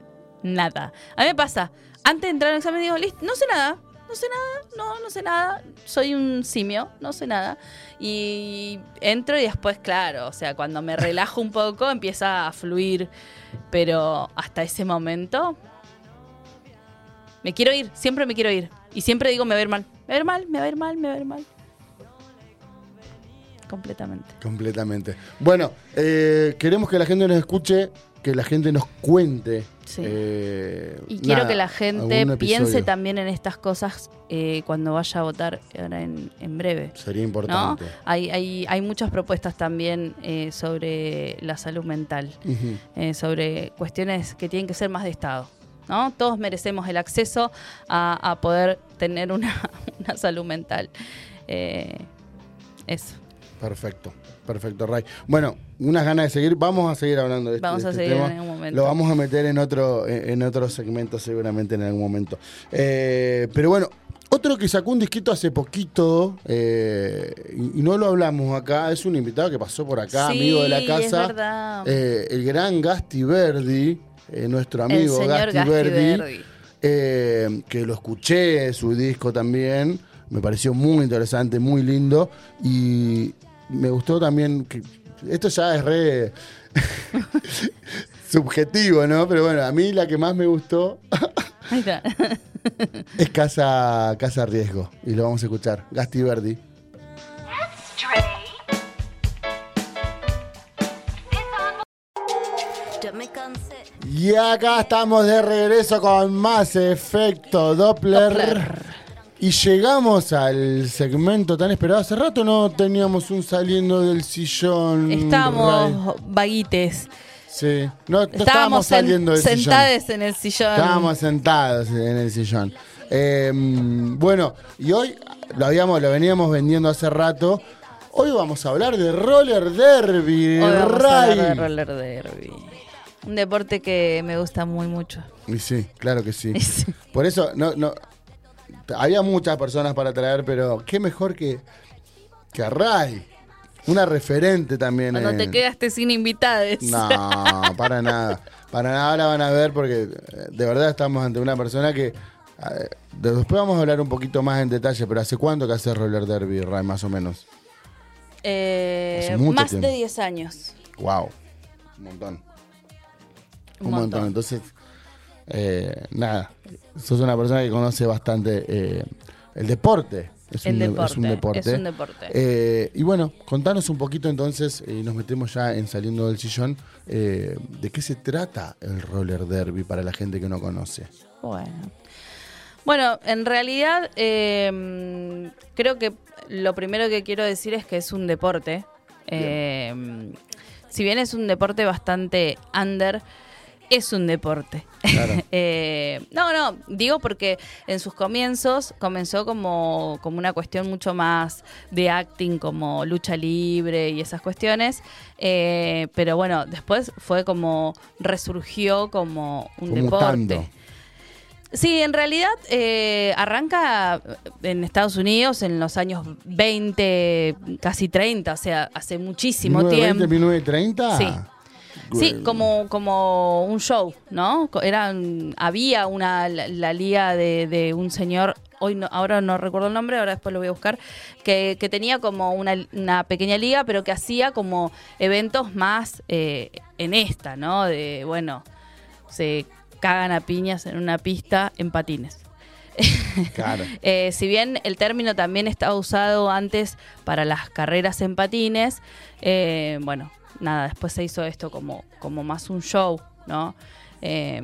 nada. A mí me pasa, antes de entrar al examen digo, listo, no sé nada, no sé nada, no, no sé nada, soy un simio, no sé nada. Y entro y después, claro, o sea, cuando me relajo un poco empieza a fluir, pero hasta ese momento me quiero ir, siempre me quiero ir. Y siempre digo, me va a ir mal, me va a ir mal, me va a ir mal, me va a ir mal. Completamente. Completamente. Bueno, eh, queremos que la gente nos escuche, que la gente nos cuente. Sí. eh, Y quiero nada, que la gente piense también en estas cosas eh, cuando vaya a votar ahora en, en breve. Sería ¿no? importante. Hay, hay, hay muchas propuestas también eh, sobre la salud mental, eh, sobre cuestiones que tienen que ser más de Estado. ¿no? Todos merecemos el acceso a, a poder tener una, una salud mental. Eh, eso. Perfecto, perfecto, Ray. Bueno, unas ganas de seguir. Vamos a seguir hablando de este, Vamos a este seguir tema. en algún momento. Lo vamos a meter en otro, en otro segmento seguramente en algún momento. Eh, pero bueno, otro que sacó un disquito hace poquito eh, y, y no lo hablamos acá, es un invitado que pasó por acá, Sí, amigo de la casa. eh, el gran Gasti Verdi, nuestro amigo Gasti, Gasti Verdi. Verdi. que lo escuché, su disco también, me pareció muy interesante, muy lindo y me gustó también que esto ya es re subjetivo, ¿no? Pero bueno, a mí la que más me gustó es Casa, Casa Riesgo. Y lo vamos a escuchar. Gasti Verdi. Y acá estamos de regreso con más efecto Doppler. Doppler. Y llegamos al segmento tan esperado. Hace rato no teníamos un saliendo del sillón. Ray. Estábamos vaguites. Sí. No, no estábamos, Estábamos sen- saliendo del sillón. sentados en el sillón. Estábamos sentados en el sillón. Eh, bueno, y hoy lo habíamos, lo veníamos vendiendo hace rato. Hoy vamos a hablar de roller derby. Hoy vamos a Ray. hablar de roller derby. Un deporte que me gusta muy mucho. Y sí, claro que sí. Por eso, no, no. Había muchas personas para traer, pero qué mejor que, que a Ray. Una referente también. Cuando en- te quedaste sin invitados. No, para nada. Para nada ahora van a ver porque eh, de verdad estamos ante una persona que... eh, de- Después vamos a hablar un poquito más en detalle, pero ¿hace cuánto que hace roller derby, Ray, más o menos? Eh, más tiempo. de 10 años. Wow. Un montón. Un Un montón. montón. Entonces, eh, nada, sos una persona que conoce bastante eh, el deporte. Es El un, de- deporte, es un deporte. es un deporte. Eh, y bueno, contanos un poquito entonces, y nos metemos ya en saliendo del sillón, de qué se trata el roller derby para la gente que no conoce. Bueno. Bueno, en realidad eh, creo que lo primero que quiero decir es que es un deporte. Eh, si bien es un deporte bastante under, es un deporte. Claro. Eh, no, no, digo porque en sus comienzos comenzó como, como una cuestión mucho más de acting, como lucha libre y esas cuestiones. Eh, pero bueno, después fue como resurgió como un deporte. mutando. Sí, en realidad eh, arranca en Estados Unidos en los años 20, casi 30, o sea, hace muchísimo 1920, tiempo. 1930. Sí. Sí, como, como un show, ¿no? Eran, había una la, la liga de, de un señor, hoy no, ahora no recuerdo el nombre, ahora después lo voy a buscar, que, que tenía como una, una pequeña liga, pero que hacía como eventos más eh, en esta, ¿no? De, bueno, se cagan a piñas en una pista en patines. Claro. Eh, si bien el término también estaba usado antes para las carreras en patines, eh, bueno, nada, después se hizo esto como, como más un show, ¿no? Eh,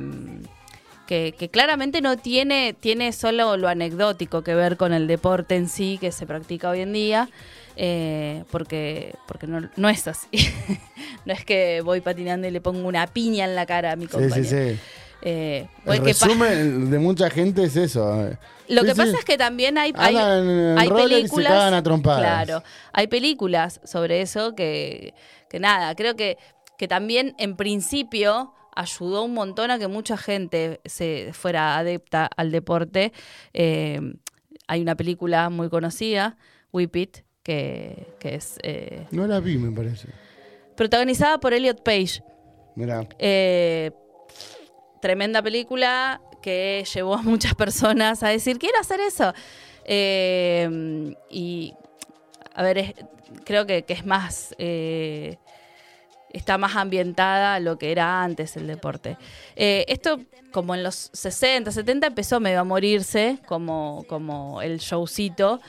que, que claramente no tiene, tiene solo lo anecdótico que ver con el deporte en sí que se practica hoy en día, eh, porque, porque no, no es así. no es que voy patinando y le pongo una piña en la cara a mi Sí, compañero. sí, sí. Eh, El o el resumen de mucha gente es eso. Lo Sí, que sí. pasa es que también hay, hay, hay roller y se películas. a trompadas. Claro, hay películas sobre eso que, que nada, creo que, que también en principio ayudó un montón a que mucha gente se fuera adepta al deporte. Eh, hay una película muy conocida, Whip It, que, que es eh, No la vi, me parece. protagonizada por Elliot Page. Mira. Eh, tremenda película que llevó a muchas personas a decir, quiero hacer eso. Eh, y, a ver, es- creo que, que es más... eh, está más ambientada a lo que era antes el deporte. Eh, esto, como en los 60, 70, empezó medio a morirse como, como el showcito.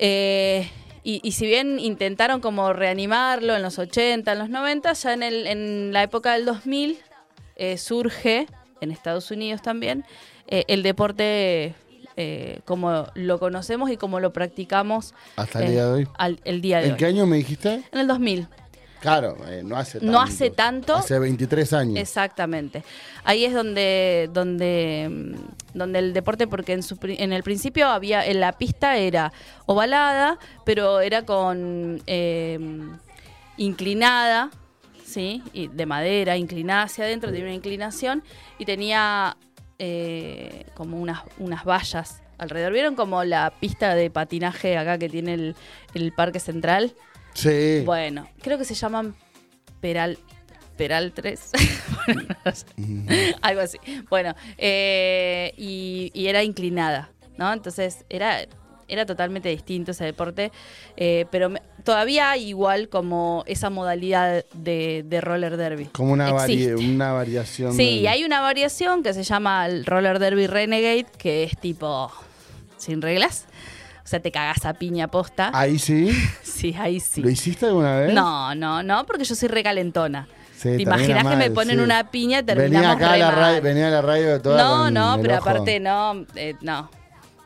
Eh, y, y si bien intentaron como reanimarlo en los 80, en los 90, ya en, el, en la época del 2000 eh, surge, en Estados Unidos también, eh, el deporte eh, como lo conocemos y como lo practicamos Hasta el eh, día de hoy. al- el día de ¿En hoy. qué año me dijiste? En el 2000. Claro, eh, no hace tanto. No hace tanto. Hace 23 años. Exactamente. Ahí es donde, donde, mm, donde el deporte, porque en, su, en el principio había, en la pista era ovalada, pero era con eh, inclinada, ¿sí? Y de madera, inclinada hacia adentro, tenía una inclinación y tenía eh, como unas, unas vallas alrededor. ¿Vieron como la pista de patinaje acá que tiene el, el Parque Central? Sí. Bueno, creo que se llaman Peral, Peral 3. Algo así. Bueno, eh, y, y era inclinada, ¿no? Entonces era, era totalmente distinto ese deporte. eh, pero me- todavía hay igual como esa modalidad de, de roller derby. Como una, vari- una variación. Sí, del- hay una variación que se llama el roller derby renegade, que es tipo sin reglas. O sea, te cagas a piña posta. Ahí sí. Sí, ahí sí. ¿Lo hiciste alguna vez? No, no, no, porque yo soy recalentona. Sí, ¿Te imaginas que me ponen sí. una piña y Venía terminamos acá a la radio, venía a la radio de toda No, no, pero aparte no, eh, no.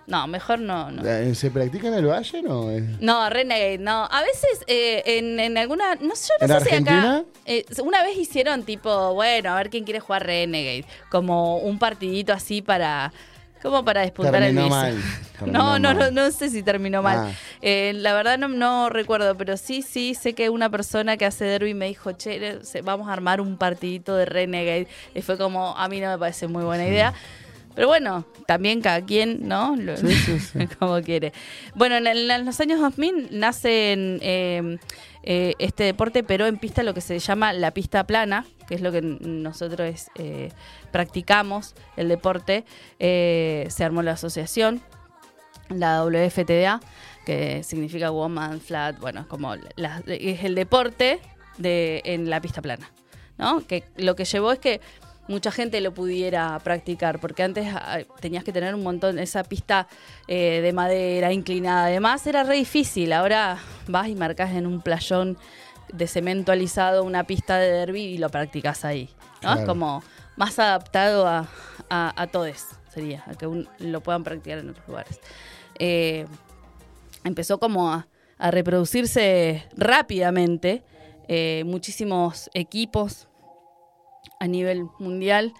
No, mejor no, no. Eh, ¿Se practica en el valle no? Eh, No, Renegade, no. A veces eh, en, en alguna. No sé, yo no ¿En sé si Argentina? acá. eh, una vez hicieron tipo, bueno, a ver quién quiere jugar Renegade. Como un partidito así para. Como para despuntar Terminó el mal, terminó No, no, no, no sé si terminó mal. Ah. Eh, la verdad no, no recuerdo, pero sí, sí, sé que una persona que hace derby me dijo, che, vamos a armar un partidito de Renegade. Y fue como, a mí no me parece muy buena idea. Pero bueno, también cada quien, ¿no? Lo- Sí, sí, sí. como quiere. Bueno, en, los años 2000 nace en, eh, eh, este deporte, pero en pista lo que se llama la pista plana, que es lo que nosotros eh, practicamos, el deporte. Eh, se armó la asociación, la WFTDA, que significa Woman Flat, bueno, como la- es el deporte de, en la pista plana. ¿no? Que lo que llevó es que mucha gente lo pudiera practicar, porque antes ah, tenías que tener un montón, esa pista eh, de madera inclinada, además era re difícil, ahora vas y marcas en un playón de cemento alisado una pista de derby y lo practicas ahí, ¿no? Es como más adaptado a, a, a todes, sería, a que un- lo puedan practicar en otros lugares. Eh, empezó como a, a reproducirse rápidamente, eh, muchísimos equipos a nivel mundial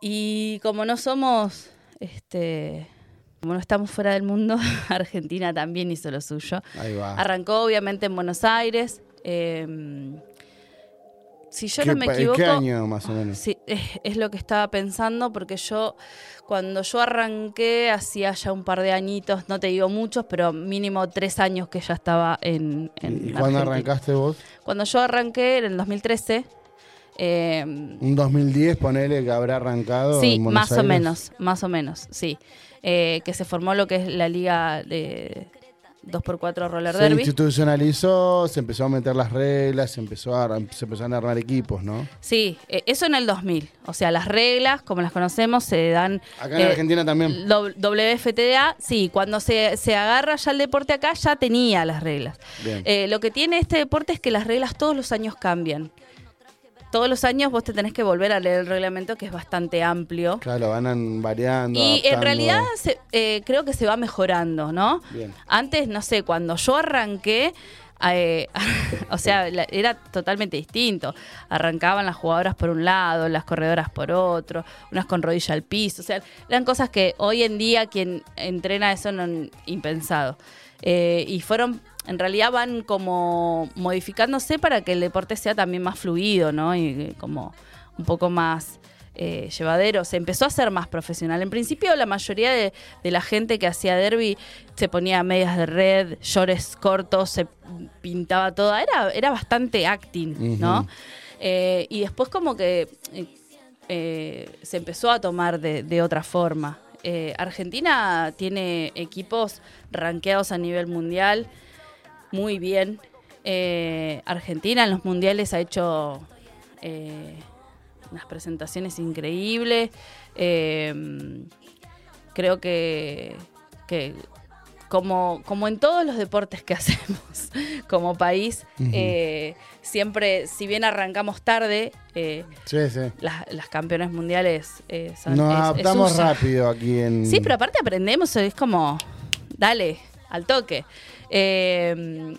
y como no somos, este, como no estamos fuera del mundo, Argentina también hizo lo suyo. Ahí va. Arrancó obviamente en Buenos Aires. eh, si yo ¿Qué no me equivoco, ¿Qué año más o menos? Sí, es, es lo que estaba pensando porque yo, cuando yo arranqué, hacía ya un par de añitos, no te digo muchos, pero mínimo tres años que ya estaba en, en ¿Y cuándo arrancaste vos? Cuando yo arranqué, en el 2013, eh, Un 2010, ponele que habrá arrancado. sí, en más o menos, más o menos, sí. Eh, que se formó lo que es la liga de 2x4 Roller Se Derby. institucionalizó, se empezó a meter las reglas, se, empezó a, se empezaron a armar equipos, ¿no? Sí, eh, eso en el 2000. O sea, las reglas, como las conocemos, se dan... Acá en eh, Argentina también. WFTDA, sí, cuando se, se agarra ya el deporte acá, ya tenía las reglas. Eh, lo que tiene este deporte es que las reglas todos los años cambian. Todos los años vos te tenés que volver a leer el reglamento, que es bastante amplio. Claro, van an- variando. Y en realidad se- eh, creo que se va mejorando, ¿no? Bien. Antes, no sé, cuando yo arranqué, eh, o sea, era totalmente distinto. Arrancaban las jugadoras por un lado, las corredoras por otro, unas con rodilla al piso. O sea, eran cosas que hoy en día quien entrena eso no impensado. Eh, y fueron, en realidad van como modificándose para que el deporte sea también más fluido, ¿no? Y como un poco más eh, llevadero. Se empezó a ser más profesional. En principio, la mayoría de, de la gente que hacía derby se ponía medias de red, shorts cortos, se pintaba toda. Era, era bastante acting, ¿no? Eh, y después como que eh, se empezó a tomar de, de otra forma. Argentina tiene equipos rankeados a nivel mundial muy bien. Eh, Argentina en los mundiales ha hecho eh, unas presentaciones increíbles. Eh, creo que, que como, como en todos los deportes que hacemos como país, siempre, si bien arrancamos tarde, Sí, sí. las, las campeones mundiales son- Nos es- adaptamos rápido aquí en. Sí, pero aparte aprendemos, es como, dale, al toque. Eh,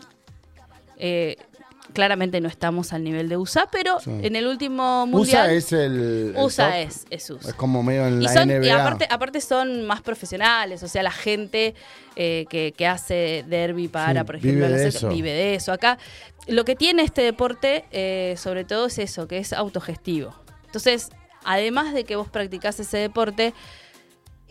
eh, claramente no estamos al nivel de USA, pero Sí. en el último mundial... USA es el. USA es, es USA. Es como medio en Y, la son- NBA. y aparte, aparte son más profesionales, o sea, la gente eh, que, que hace derby para, Sí, por ejemplo, vive de eso. vive de eso. Acá, lo que tiene este deporte, eh, sobre todo, es eso, que es autogestivo. Entonces, además de que vos practicás ese deporte,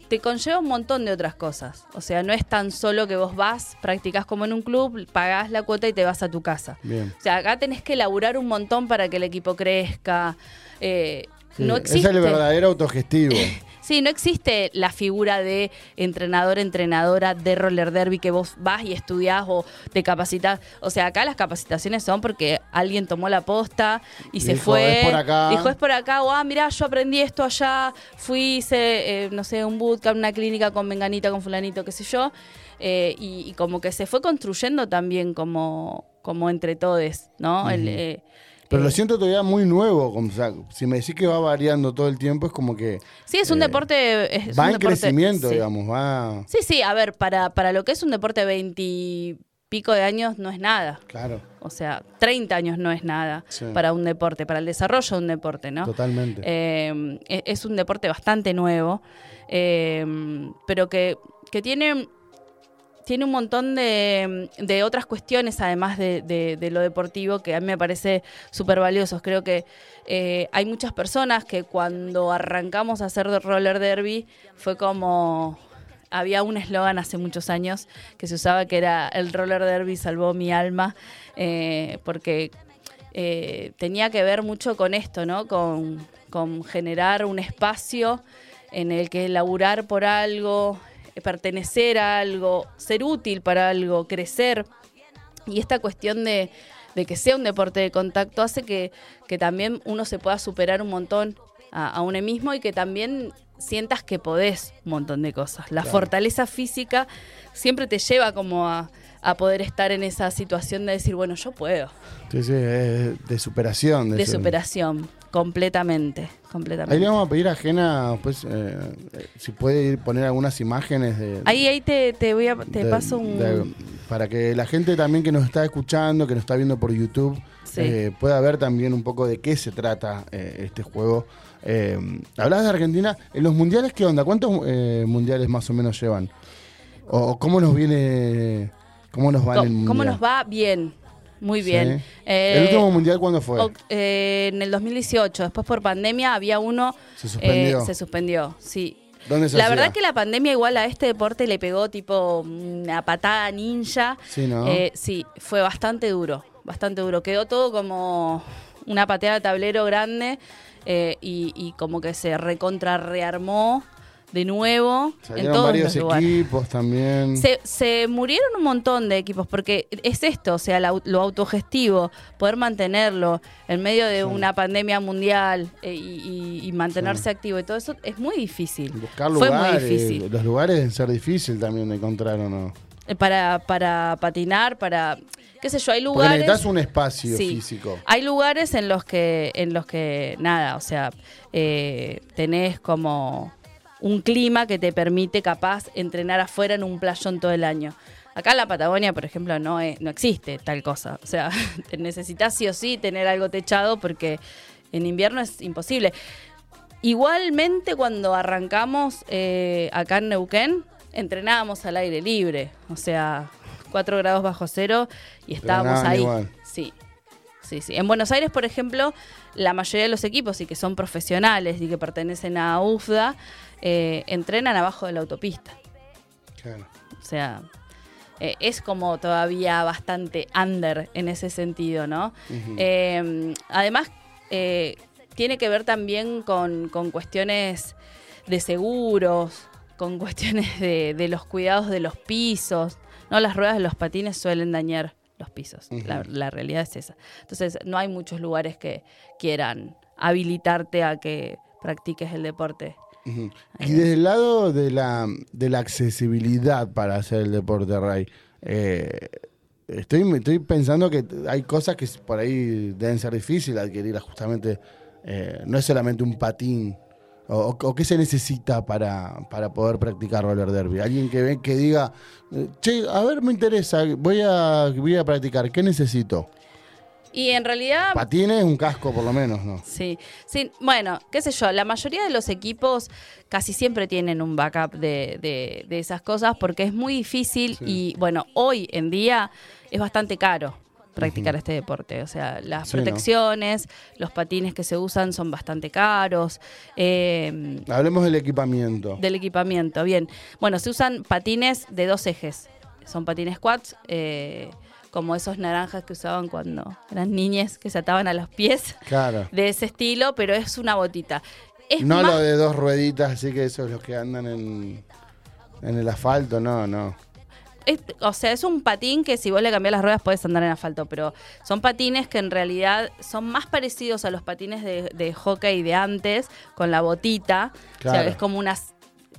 te conlleva un montón de otras cosas. O sea, no es tan solo que vos vas, practicás como en un club, pagás la cuota y te vas a tu casa. Bien. O sea, acá tenés que laburar un montón para que el equipo crezca. Eh, Sí, no existe. Es el verdadero autogestivo. Sí, no existe la figura de entrenador, entrenadora de roller derby que vos vas y estudiás o te capacitas. O sea, acá las capacitaciones son porque alguien tomó la posta y se Dijo, fue. "Es por acá". Dijo, es por acá. O, ah, mirá, yo aprendí esto allá. Fui, hice, eh, no sé, un bootcamp, una clínica con menganita, con fulanito, qué sé yo. Eh, y, y como que se fue construyendo también como, como entre todes, ¿no? El, eh, Pero lo eh, siento todavía muy nuevo. como, o sea, si me decís que va variando todo el tiempo, es como que Sí, es un eh, deporte. Es va un en deporte- crecimiento, sí. digamos. Va. Sí, sí, a ver, para, para lo que es un deporte de veintipico de años no es nada. Claro, O sea, 30 años no es nada Sí. para un deporte, para el desarrollo de un deporte, ¿no? totalmente. Eh, e- es un deporte bastante nuevo, pero que, que tiene, tiene un montón de, de otras cuestiones, además de, de- lo deportivo, que a mí me parece súper valiosos. Creo que eh, hay muchas personas que cuando arrancamos a hacer roller derby fue como... Había un eslogan hace muchos años que se usaba que era el roller derby salvó mi alma, eh, porque eh, tenía que ver mucho con esto, ¿no? Con, con generar un espacio en el que laburar por algo, pertenecer a algo, ser útil para algo, crecer. Y esta cuestión de, de que sea un deporte de contacto hace que, que también uno se pueda superar un montón a, a uno mismo y que también sientas que podés un montón de cosas. La fortaleza física siempre te lleva como a, a poder estar en esa situación de decir, bueno, yo puedo. Sí, sí, de superación. De ser- superación, completamente, Ahí completamente. le vamos a pedir a Jena, pues, eh, eh, si puede ir poner algunas imágenes de. Ahí, ahí te, te voy a, te de- paso un... de- para que la gente también que nos está escuchando, que nos está viendo por YouTube, Sí. eh, pueda ver también un poco de qué se trata eh, este juego. Hablabas de Argentina. ¿En los mundiales qué onda? ¿Cuántos mundiales más o menos llevan? ¿O cómo nos viene.? ¿Cómo nos va en el ¿Cómo, mundial? cómo nos va? Bien, muy bien. Sí. Eh, ¿El último mundial cuándo fue? eh, en el 2018, después por pandemia había uno... Se suspendió. eh, se suspendió, sí. ¿Dónde se La hacía? verdad que la pandemia igual a este deporte le pegó tipo una patada ninja. Sí, ¿no? Eh, sí, fue bastante duro, bastante duro. Quedó todo como una pateada de tablero grande eh, y, y como que se recontra rearmó de nuevo en Salieron todos varios los lugares. equipos también. Se, se murieron un montón de equipos porque es esto, o sea, la lo autogestivo, poder mantenerlo en medio de una pandemia mundial eh, y, y- y mantenerse activo y todo eso es muy difícil. Buscar Fue lugares. muy difícil. Los lugares deben ser difícil también de encontrar o no. Eh, Para, para patinar, para, qué sé yo, hay Porque lugares... necesitas un espacio Sí. físico. Hay lugares en los que, en los que nada, o sea, eh, tenés como un clima que te permite capaz entrenar afuera en un playón todo el año. Acá en la Patagonia, por ejemplo, no, es- no existe tal cosa. O sea, te necesitas sí o sí tener algo techado porque en invierno es imposible. Igualmente cuando arrancamos eh, acá en Neuquén, entrenábamos al aire libre, o sea, 4 grados bajo cero y estábamos ahí. igual. Sí, sí, sí. En Buenos Aires, por ejemplo, la mayoría de los equipos y que son profesionales y que pertenecen a UFDA, eh, entrenan abajo de la autopista. Claro. O sea, eh, es como todavía bastante under en ese sentido, ¿no? Eh, además, eh, tiene que ver también con, con cuestiones de seguros, con cuestiones de, de los cuidados de los pisos. No, las ruedas de los patines suelen dañar los pisos. la, la realidad es esa. Entonces, no hay muchos lugares que quieran habilitarte a que practiques el deporte. Y desde el lado de la, de la accesibilidad para hacer el deporte, Ray, eh, estoy, estoy pensando que hay cosas que por ahí deben ser difíciles adquirir, justamente, eh, no es solamente un patín. O, o qué se necesita para, para poder practicar roller derby? Alguien que ve, que diga, che, a ver, me interesa, voy a, voy a practicar, ¿qué necesito? Y en realidad... Patines, un casco por lo menos, ¿no? Sí, sí, bueno, qué sé yo, la mayoría de los equipos casi siempre tienen un backup de, de- de esas cosas porque es muy difícil y bueno, hoy en día es bastante caro practicar este deporte, o sea, las Sí, ¿no? protecciones, los patines que se usan son bastante caros, eh, Hablemos del equipamiento. del equipamiento, bien, bueno, se usan patines de dos ejes, son patines quads, eh, como esos naranjas que usaban cuando eran niñas, que se ataban a los pies Claro. de ese estilo, pero es una botita. es no más- lo de dos rueditas, así que esos los que andan en, en el asfalto, no, no. es- o sea, es un patín que si vos le cambiás las ruedas puedes andar en asfalto, pero son patines que en realidad son más parecidos a los patines de, de hockey de antes, con la botita. O sea, Claro. es como una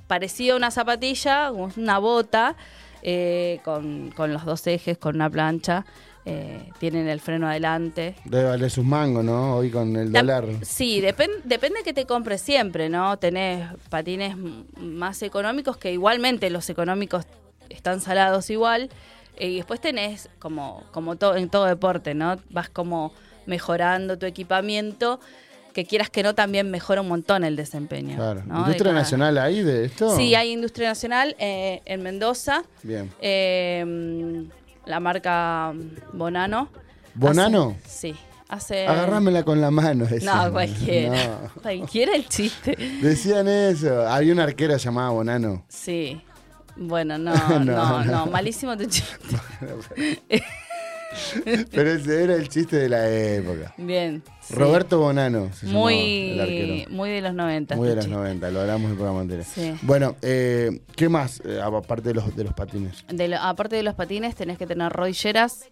parecido a una zapatilla, una bota, eh, con, con los dos ejes, con una plancha. eh, tienen el freno adelante. Debe valer sus mangos, ¿no? Hoy con el dólar. Sí, depen- depende que te compres siempre, ¿no? Tenés patines más económicos que igualmente los económicos están salados igual. eh, y después tenés como, como todo en todo deporte, ¿no? Vas como mejorando tu equipamiento, que quieras que no también mejora un montón el desempeño. Claro. ¿no? ¿Industria cada- nacional ahí de esto? Sí, hay industria nacional eh, en Mendoza. Bien. eh, la marca Bonano. ¿Bonano? Hace- sí. Hace. Agarrámela con la mano. decían. No, cualquiera. No. Cualquiera el chiste. Decían eso. Había una arquera llamada Bonano. Sí. Bueno, no, No, no, no, no. malísimo tu chiste. Pero ese era el chiste de la época. Bien. Sí. Roberto Bonano. Se llamaba el Muy, arquero. muy de los 90. Muy de los chiste. 90, lo hablamos en el programa anterior. Sí. Bueno, eh, ¿qué más? eh, aparte de los, de los patines. De lo- aparte de los patines, tenés que tener rodilleras,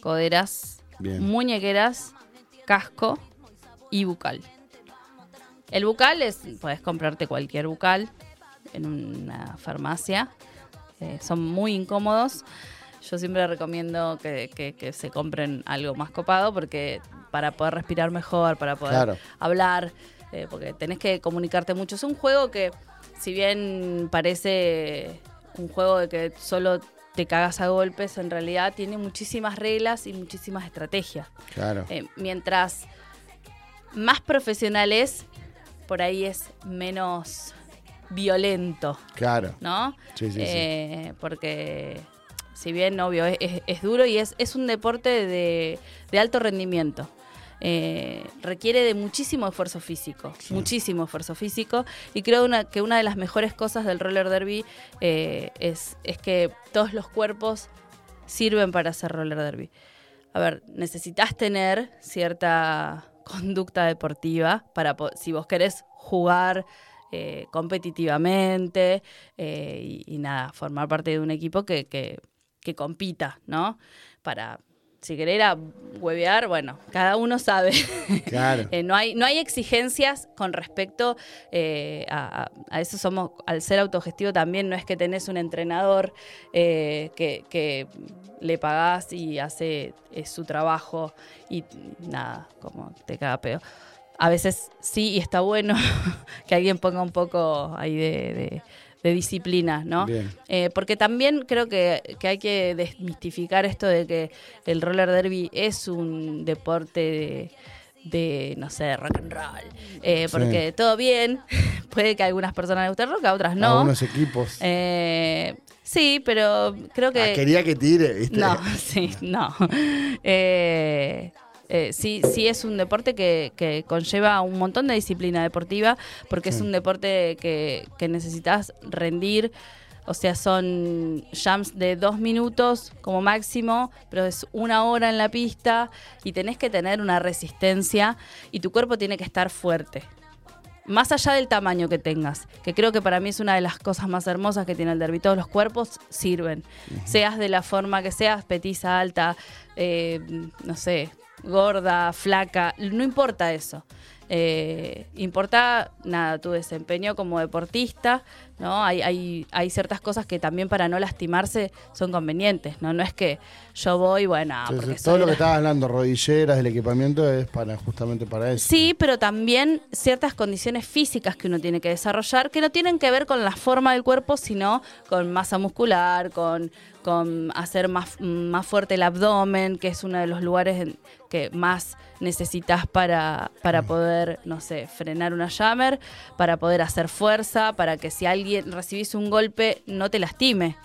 coderas, Bien. muñequeras, casco y bucal. El bucal es, puedes comprarte cualquier bucal en una farmacia. Eh, son muy incómodos. Yo siempre recomiendo que, que- que se compren algo más copado porque para poder respirar mejor, para poder Claro. hablar, eh, porque tenés que comunicarte mucho. Es un juego que, si bien parece un juego de que solo te cagas a golpes, en realidad tiene muchísimas reglas y muchísimas estrategias. Claro. Eh, mientras más profesional es, por ahí es menos violento, Claro. ¿no? Sí, sí, sí. Eh, Porque, si bien, obvio, es, es- es duro y es, es un deporte de, de alto rendimiento. Eh, requiere de muchísimo esfuerzo físico, muchísimo esfuerzo físico. Y creo una- que una de las mejores cosas del roller derby eh, es, es que todos los cuerpos sirven para hacer roller derby. A ver, necesitas tener cierta conducta deportiva para si vos querés jugar eh, competitivamente eh, y, y nada, formar parte de un equipo que, que, que compita, ¿no? Para, si querés a huevear, bueno, cada uno sabe. Claro. Eh, no, hay, no hay exigencias con respecto eh, a, eso. Somos, al ser autogestivo también, no es que tenés un entrenador eh, que, que le pagás y hace su trabajo y nada, como te caga pedo. A veces sí, y está bueno que alguien ponga un poco ahí de, de- de disciplina, ¿no? Eh, porque también creo que, que hay que desmistificar esto de que el roller derby es un deporte de, de, no sé, rock and roll. Eh, Sí. porque todo bien, puede que a algunas personas les guste el rock, a otras no. Algunos equipos. Eh, sí, pero creo que... Ah, quería que tire, ¿viste? No, sí, no. Eh, eh, sí, sí es un deporte que, que conlleva un montón de disciplina deportiva, porque es un deporte que, que necesitas rendir. O sea, son jumps de dos minutos como máximo, pero es una hora en la pista y tenés que tener una resistencia y tu cuerpo tiene que estar fuerte. Más allá del tamaño que tengas, que creo que para mí es una de las cosas más hermosas que tiene el derby. Todos los cuerpos sirven. Seas de la forma que seas, petiza, alta, eh, no sé, gorda, flaca, no importa eso. Eh, importa, nada, tu desempeño como deportista, ¿no? Hay, hay, hay ciertas cosas que también para no lastimarse son convenientes, ¿no? No es que yo voy, bueno, porque todo soy lo que estabas hablando, rodilleras, del equipamiento, es para justamente para eso. Sí, pero también ciertas condiciones físicas que uno tiene que desarrollar que no tienen que ver con la forma del cuerpo, sino con masa muscular, con, con hacer más, más fuerte el abdomen, que es uno de los lugares en- que más necesitas para, para poder, no sé, frenar una jammer, para poder hacer fuerza, para que si alguien recibís un golpe no te lastime.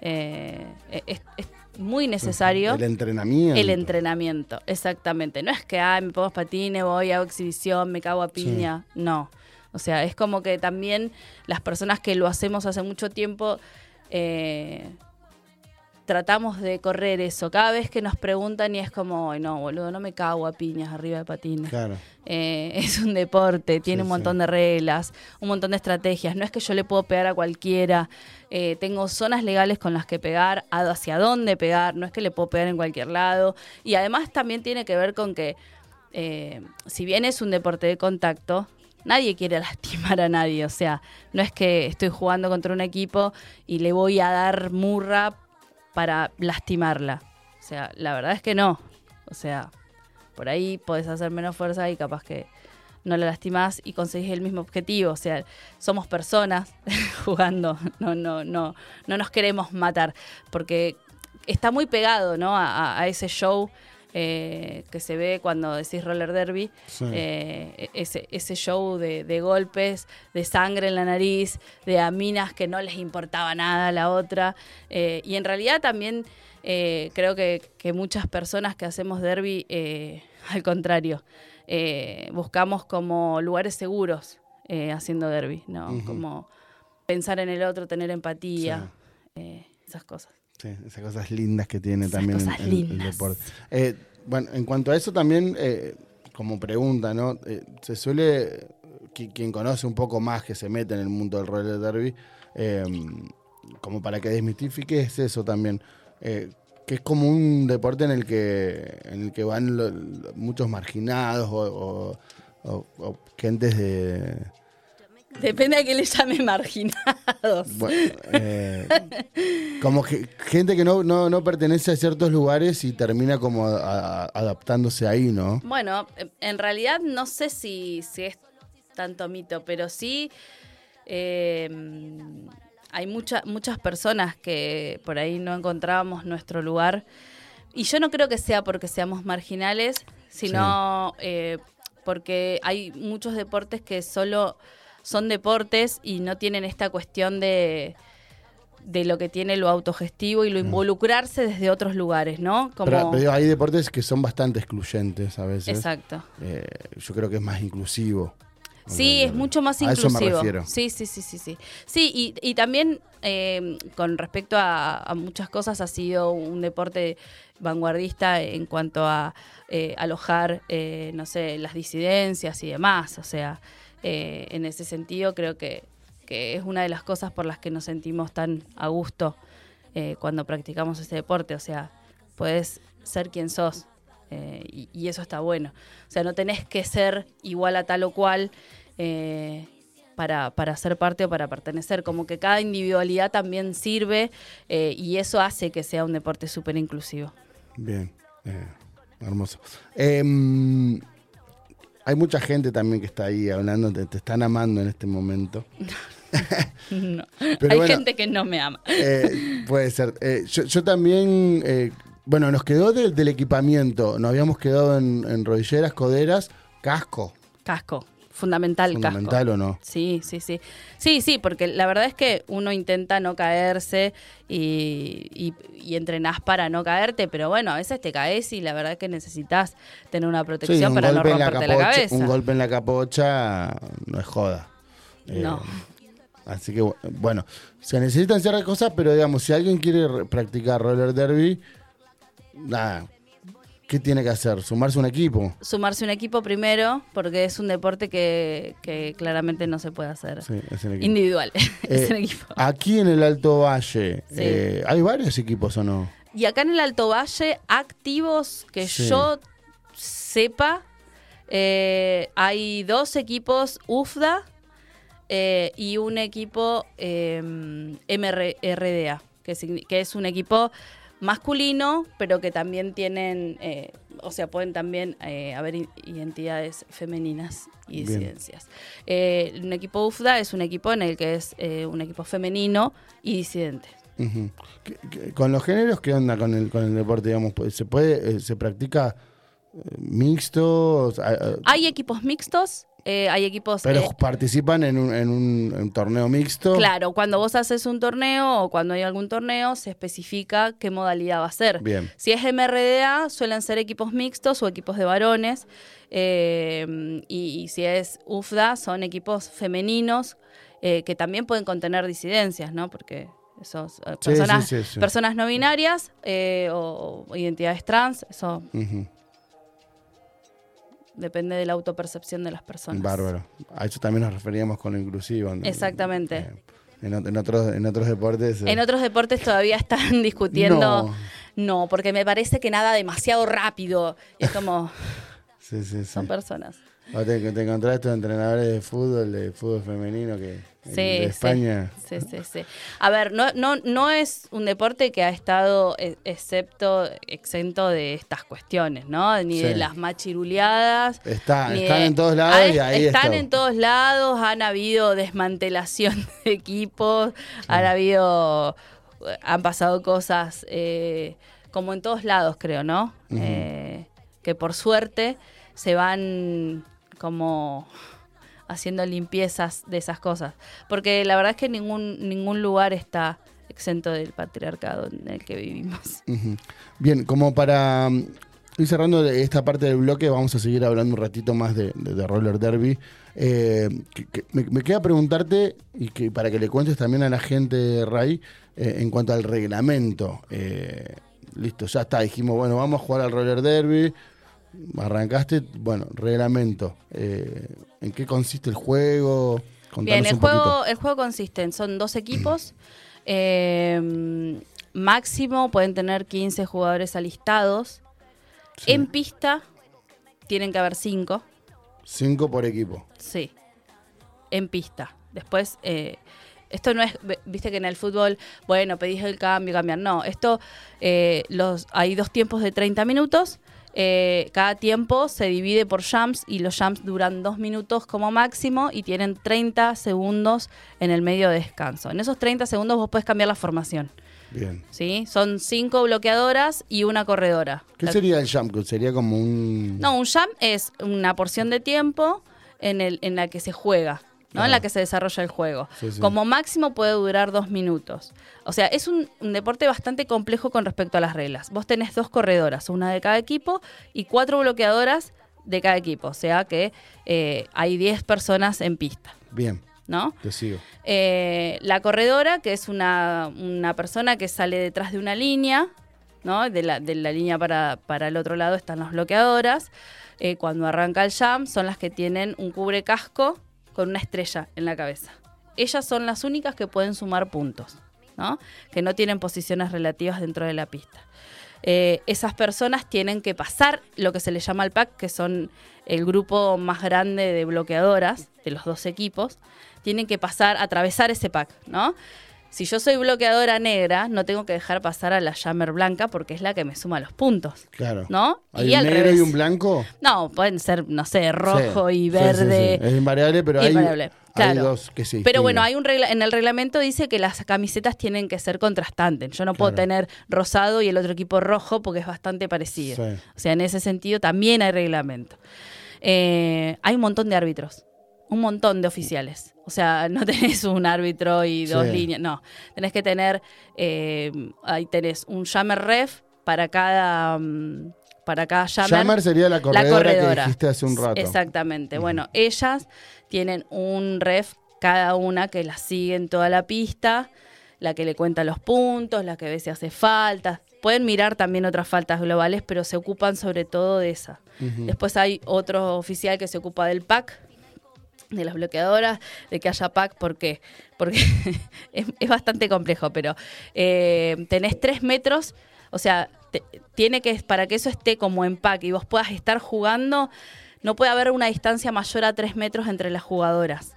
Eh, es, es muy necesario. El entrenamiento. El entrenamiento, exactamente. No es que, ay, me pongo patines, voy, hago exhibición, me cago a piña. No. O sea, es como que también las personas que lo hacemos hace mucho tiempo, eh, tratamos de correr eso. Cada vez que nos preguntan y es como, "Ay, no, boludo, no me cago a piñas arriba de patines. Claro. Eh, es un deporte, tiene Sí, un montón de reglas, un montón de estrategias. No es que yo le puedo pegar a cualquiera. Eh, tengo zonas legales con las que pegar, hacia dónde pegar. No es que le puedo pegar en cualquier lado. Y además también tiene que ver con que, eh, si bien es un deporte de contacto, nadie quiere lastimar a nadie. O sea, no es que estoy jugando contra un equipo y le voy a dar murra para lastimarla. O sea, la verdad es que no. O sea, por ahí podés hacer menos fuerza y capaz que no la lastimás y conseguís el mismo objetivo. O sea, somos personas jugando, no, no, no, no nos queremos matar. Porque está muy pegado, ¿no? A, ese show eh, que se ve cuando decís roller derby. Sí. Eh, ese, ese show de, de golpes, de sangre en la nariz, de a minas que no les importaba nada a la otra. Eh, y en realidad también eh, creo que, que muchas personas que hacemos derby, al contrario, buscamos como lugares seguros haciendo derby, ¿no? Como pensar en el otro, tener empatía, esas cosas. Sí, esas cosas lindas que tiene Esas también en- cosas en- el lindas. deporte. Eh, bueno, en cuanto a eso también, eh, como pregunta, ¿no? Eh, se suele, qui- quien conoce un poco más que se mete en el mundo del roller derby, eh, como para que desmitifique es eso también, que es como un deporte en el que, en el que van lo- muchos marginados o, o- o- o gentes de... Depende de que le llame marginados. Bueno, eh, como que gente que no, no, no pertenece a ciertos lugares y termina como a- a- adaptándose ahí, ¿no? Bueno, en- en realidad no sé si, si es tanto mito, pero sí eh, hay mucha- muchas personas que por ahí no encontrábamos nuestro lugar. Y yo no creo que sea porque seamos marginales, sino eh, porque hay muchos deportes que solo son deportes y no tienen esta cuestión de de lo que tiene lo autogestivo y lo involucrarse desde otros lugares, ¿no? Como Pero, hay deportes que son bastante excluyentes a veces. Exacto. Eh, yo creo que es más inclusivo. Sí, es mucho más A eso me inclusivo. refiero. Sí, sí, sí, sí, sí. Sí, y, y también eh, con respecto a, a muchas cosas ha sido un deporte vanguardista en cuanto a eh, alojar, eh, no sé, las disidencias y demás. O sea, eh, en ese sentido creo que, que es una de las cosas por las que nos sentimos tan a gusto eh, cuando practicamos este deporte. O sea, puedes ser quien sos. eh, y, eso está bueno. O sea, no tenés que ser igual a tal o cual para, para ser parte o para pertenecer. Como que cada individualidad también sirve y eso hace que sea un deporte súper inclusivo. Bien, hermoso. Hay mucha gente también que está ahí hablando, te, te están amando en este momento. No. Pero Hay bueno, gente que no me ama. Eh, puede ser. Eh, yo, yo también, eh, bueno, nos quedó del- del equipamiento. Nos habíamos quedado en, en rodilleras, coderas, casco. Casco. Fundamental, ¿Fundamental casco. o no? Sí, sí, sí. Sí, sí, porque la verdad es que uno intenta no caerse y, y, y entrenás para no caerte, pero bueno, a veces te caes y la verdad es que necesitas tener una protección un para no golpe en la romperte la, capocha- cabeza. Un golpe en la capocha no es joda. Eh, No. Así que, bu- bueno, se necesitan ciertas cosas, pero digamos, si alguien quiere re- practicar roller derby, nada, ¿qué tiene que hacer? ¿Sumarse a un equipo? Sumarse a un equipo primero, porque es un deporte que, que claramente no se puede hacer Sí, es individual. es Eh, un equipo. Aquí en el Alto Valle, Sí. eh, ¿hay varios equipos o no? Y acá en el Alto Valle, activos que Sí. yo sepa, eh, hay dos equipos UFDA y un equipo MRDA, que, signi- que es un equipo masculino, pero que también tienen, eh, o sea, pueden también eh, haber identidades femeninas y disidencias. Eh, un equipo UFDA es un equipo en el que es eh, un equipo femenino y disidente. Ujú. ¿Qué- qué- ¿Con los géneros qué onda con el, con el deporte? Digamos, ¿Se puede, se practica mixto? O sea, eh, Hay equipos mixtos, eh, hay equipos... pero eh, participan en un, en un- en torneo mixto. Claro, cuando vos haces un torneo o cuando hay algún torneo, se especifica qué modalidad va a ser. Bien. Si es MRDA, suelen ser equipos mixtos o equipos de varones. eh, y, y si es UFDA, son equipos femeninos eh, que también pueden contener disidencias, ¿no? Porque Esos, eh, personas, sí, sí, sí. personas no binarias eh, o, o identidades trans, eso Ujú, depende de la autopercepción de las personas. Bárbaro. A eso también nos referíamos con lo inclusivo. ¿no? Exactamente. Eh, en, ot- en otros, en otros deportes. eh, En otros deportes todavía están discutiendo. No. No. porque me parece que nada demasiado rápido. Es como, Sí, sí, sí. son personas. O te, te encontrás estos entrenadores de fútbol, de fútbol femenino que Sí, de. España. Sí, sí, sí. A ver, no, no, no es un deporte que ha estado eh, excepto, exento de estas cuestiones, ¿no? Ni de las machiruleadas. Está, ni están de- en todos lados Ah, y ahí Están está. en todos lados, han habido desmantelación de equipos, han habido, han pasado cosas eh, como en todos lados, creo, ¿no? Eh, que por suerte se van como haciendo limpiezas de esas cosas. Porque la verdad es que ningún, ningún lugar está exento del patriarcado en el que vivimos. Bien, como para mm, ir cerrando esta parte del bloque, vamos a seguir hablando un ratito más de, roller derby. Eh, me queda preguntarte, y que para que le cuentes también a la gente, Ray, eh, en cuanto al reglamento. Eh, listo, ya está, dijimos, bueno, vamos a jugar al roller derby. Arrancaste, bueno, reglamento. Eh, ¿En qué consiste el juego? Contanos Bien, el un poquito. juego, el juego consiste en, son dos equipos. eh, máximo pueden tener 15 jugadores alistados. Sí. En pista tienen que haber 5. Cinco por equipo. Sí, en pista. Después, eh, esto no es, viste que en el fútbol, bueno, pedís el cambio, cambian. No, esto, eh, los, hay dos tiempos de 30 minutos. Eh, cada tiempo se divide por jumps y los jumps duran dos minutos como máximo y tienen 30 segundos en el medio de descanso. En esos 30 segundos vos puedes cambiar la formación. Bien. ¿sí? Son cinco bloqueadoras y una corredora. ¿Qué La- sería el jump? Sería como un... no, un jam es una porción de tiempo en, el, en la que se juega, ¿no? Claro. En la que se desarrolla el juego. Sí, sí. Como máximo puede durar dos minutos. O sea, es un, un deporte bastante complejo con respecto a las reglas. Vos tenés dos corredoras, una de cada equipo, y cuatro bloqueadoras de cada equipo. O sea que eh, hay 10 personas en pista, Bien, ¿no? te sigo. Eh, la corredora, que es una, una persona que sale detrás de una línea, ¿no? De la, de la línea para, para el otro lado están las bloqueadoras. Eh, cuando arranca el jam, son las que tienen un cubre casco con una estrella en la cabeza. Ellas son las únicas que pueden sumar puntos, ¿no? Que no tienen posiciones relativas dentro de la pista. Eh, esas personas tienen que pasar lo que se le llama el pack, que son el grupo más grande de bloqueadoras de los dos equipos, tienen que pasar, atravesar ese pack, ¿no? Si yo soy bloqueadora negra, no tengo que dejar pasar a la Jammer blanca porque es la que me suma los puntos, Claro. ¿no? ¿Hay y un al negro revés. y un blanco? No, pueden ser, no sé, rojo Sí, y verde. sí, sí. Es invariable, pero hay- Invariable, hay, claro. dos que sí. Pero bueno, hay un regla en el reglamento dice que las camisetas tienen que ser contrastantes. Yo no puedo tener rosado y el otro equipo rojo porque es bastante parecido. Sí. O sea, en ese sentido también hay reglamento. Eh, hay un montón de árbitros, un montón de oficiales. O sea, no tenés un árbitro y dos Sí. líneas, no. Tenés que tener, eh, ahí tenés un jammer ref para cada, mm, para cada jammer. Jammer sería la corredora, La corredora. que dijiste hace un rato. Exactamente. Bueno, ellas tienen un ref cada una que las sigue en toda la pista, la que le cuenta los puntos, la que ve si hace faltas. Pueden mirar también otras faltas globales, pero se ocupan sobre todo de esa. Después hay otro oficial que se ocupa del pack, de las bloqueadoras, de que haya pack, ¿por qué? Porque es, es bastante complejo, pero eh, tenés tres metros, o sea, te- tiene que, para que eso esté como en pack y vos puedas estar jugando, no puede haber una distancia mayor a tres metros entre las jugadoras.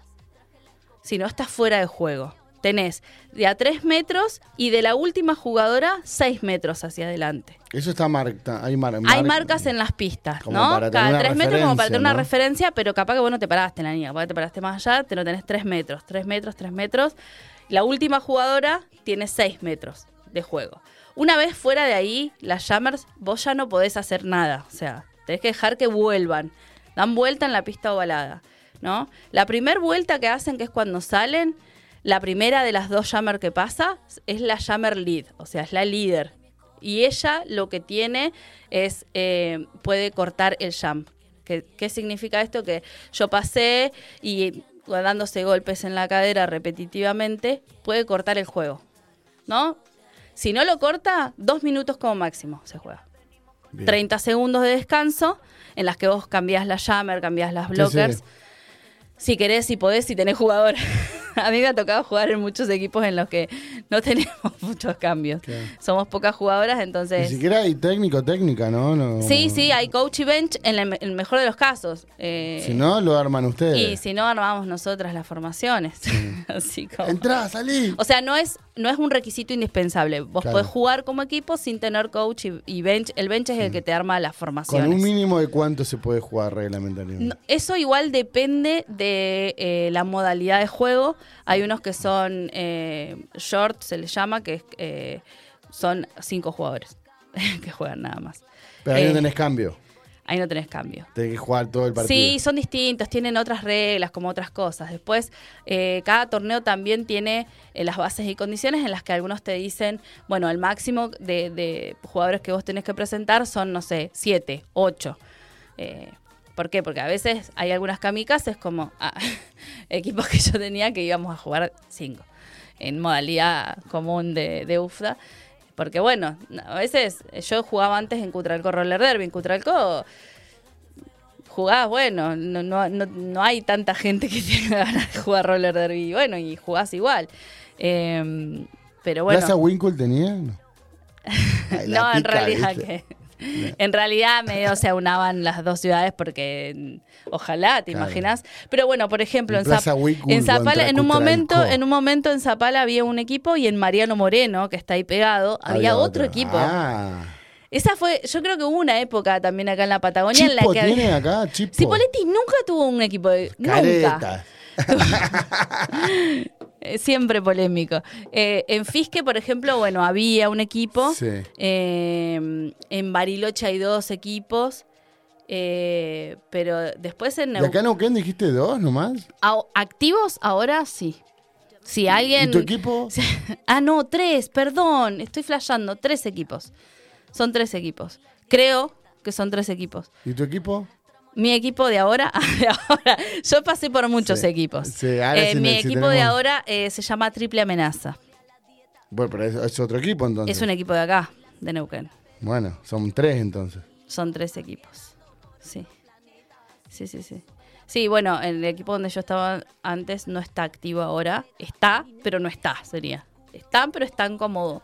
Si no, estás fuera de juego. Tenés de a tres metros y de la última jugadora seis metros hacia adelante. Eso está marcado. Hay, mar- Hay mar- marcas en las pistas, Como ¿no? para Cada una tres metros como para tener una referencia, pero capaz que vos no te paraste en la línea, capaz te paraste más allá, te lo tenés tres metros, tres metros, tres metros. La última jugadora tiene seis metros de juego. Una vez fuera de ahí, las Jammers, vos ya no podés hacer nada. O sea, tenés que dejar que vuelvan. Dan vuelta en la pista ovalada, ¿no? La primer vuelta que hacen, que es cuando salen, la primera de las dos Jammer que pasa es la Jammer Lead, o sea, es la líder. Y ella lo que tiene es, eh, puede cortar el jump. ¿Qué, ¿Qué significa esto? Que yo pasé y dándose golpes en la cadera repetitivamente, puede cortar el juego. ¿no? Si no lo corta, dos minutos como máximo se juega. Bien. 30 segundos de descanso en las que vos cambiás la jammer, cambiás las blockers. sí. Si querés, si podés, si tenés jugadores. A mí me ha tocado jugar en muchos equipos en los que no tenemos muchos cambios. Claro. Somos pocas jugadoras, Ni entonces... siquiera hay técnico técnica, ¿no? no Sí, sí, hay coach y bench en el, en el mejor de los casos. Eh, Si no, lo arman ustedes. y si no, armamos nosotras las formaciones. Así como... Entrá, salí. O sea, no es, no es un requisito indispensable. Vos Claro. podés jugar como equipo sin tener coach y, y bench. El bench es el que te arma las Con formaciones. un mínimo de cuánto se puede jugar reglamentariamente. No, eso igual depende de eh, la modalidad de juego. Hay unos que son eh, short, se les llama, que eh, son cinco jugadores que juegan nada más. Pero ahí Eh, no tenés cambio. Ahí no tenés cambio. Tenés que jugar todo el partido. Sí, son distintos, tienen otras reglas, como otras cosas. Después, eh, cada torneo también tiene eh, las bases y condiciones en las que algunos te dicen, bueno, el máximo de, de jugadores que vos tenés que presentar son, no sé, siete, ocho. Eh, ¿Por qué? Porque a veces hay algunas kamikazes como ah, equipos que yo tenía que íbamos a jugar cinco en modalidad común de, de UFDA. Porque bueno, a veces yo jugaba antes en Cutralco Roller Derby. En Cutralco jugás, bueno, no, no, no, no hay tanta gente que tenga ganas de jugar roller derby, y bueno, y jugás igual. Eh, pero bueno, ¿Plaza Winkle tenía? No, Ay, en realidad ¿viste? que... En realidad medio se aunaban las dos ciudades porque ojalá, ¿te Claro. imaginas? Pero bueno, por ejemplo, En en, Zap- en Zapala, en un momento, en un momento en Zapala había un equipo y en Mariano Moreno, que está ahí pegado, había, otro, equipo. Ah. Esa fue, yo creo que hubo una época también acá en la Patagonia en la Chipo que tiene acá, Chipo. Cipoletti nunca tuvo un equipo de. Nunca. Eh, Siempre polémico. Eh, en Fisque, por ejemplo, bueno, había un equipo. Sí. Eh, en Bariloche hay dos equipos. Eh, pero después en ¿Y Neu- acá en Neuquén dijiste dos nomás? Au- activos ahora sí. Si alguien. ¿Y tu equipo? Ah, no, tres, perdón. Estoy flasheando. Tres equipos. Son tres equipos. Creo que son tres equipos. ¿Y tu equipo? Mi equipo de ahora, de ahora, yo pasé por muchos Sí. equipos. Sí, ahora Eh, mi equipo de tenemos- ahora eh, se llama Triple Amenaza. Bueno, pero es, es otro equipo entonces. Es un equipo de acá, de Neuquén. Bueno, son tres entonces. Son tres equipos. Sí. Sí, sí, sí. Sí, bueno, el equipo donde yo estaba antes no está activo ahora. Está, pero no está, sería. Están, pero están como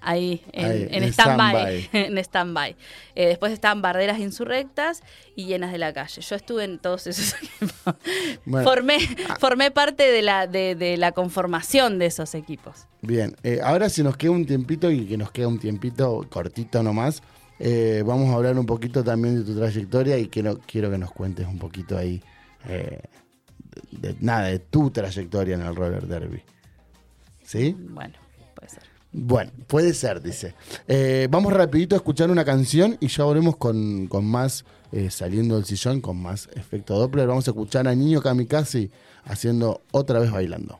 ahí, en, stand-by. en stand-by. Eh, después están barderas insurrectas y llenas de la calle. Yo estuve en todos esos equipos. Bueno. formé, formé parte de la, de, de la conformación de esos equipos. Bien, eh, ahora si nos queda un tiempito y que nos queda un tiempito cortito nomás, eh, vamos a hablar un poquito también de tu trayectoria y quiero, quiero que nos cuentes un poquito ahí, eh, de, de- nada, de tu trayectoria en el roller derby. ¿Sí? Bueno, puede ser. Bueno, puede ser, dice. Eh, vamos rapidito a escuchar una canción y ya volvemos con, con más, eh, saliendo del sillón, con más efecto Doppler. Vamos a escuchar a Niño Kamikaze haciendo otra vez bailando.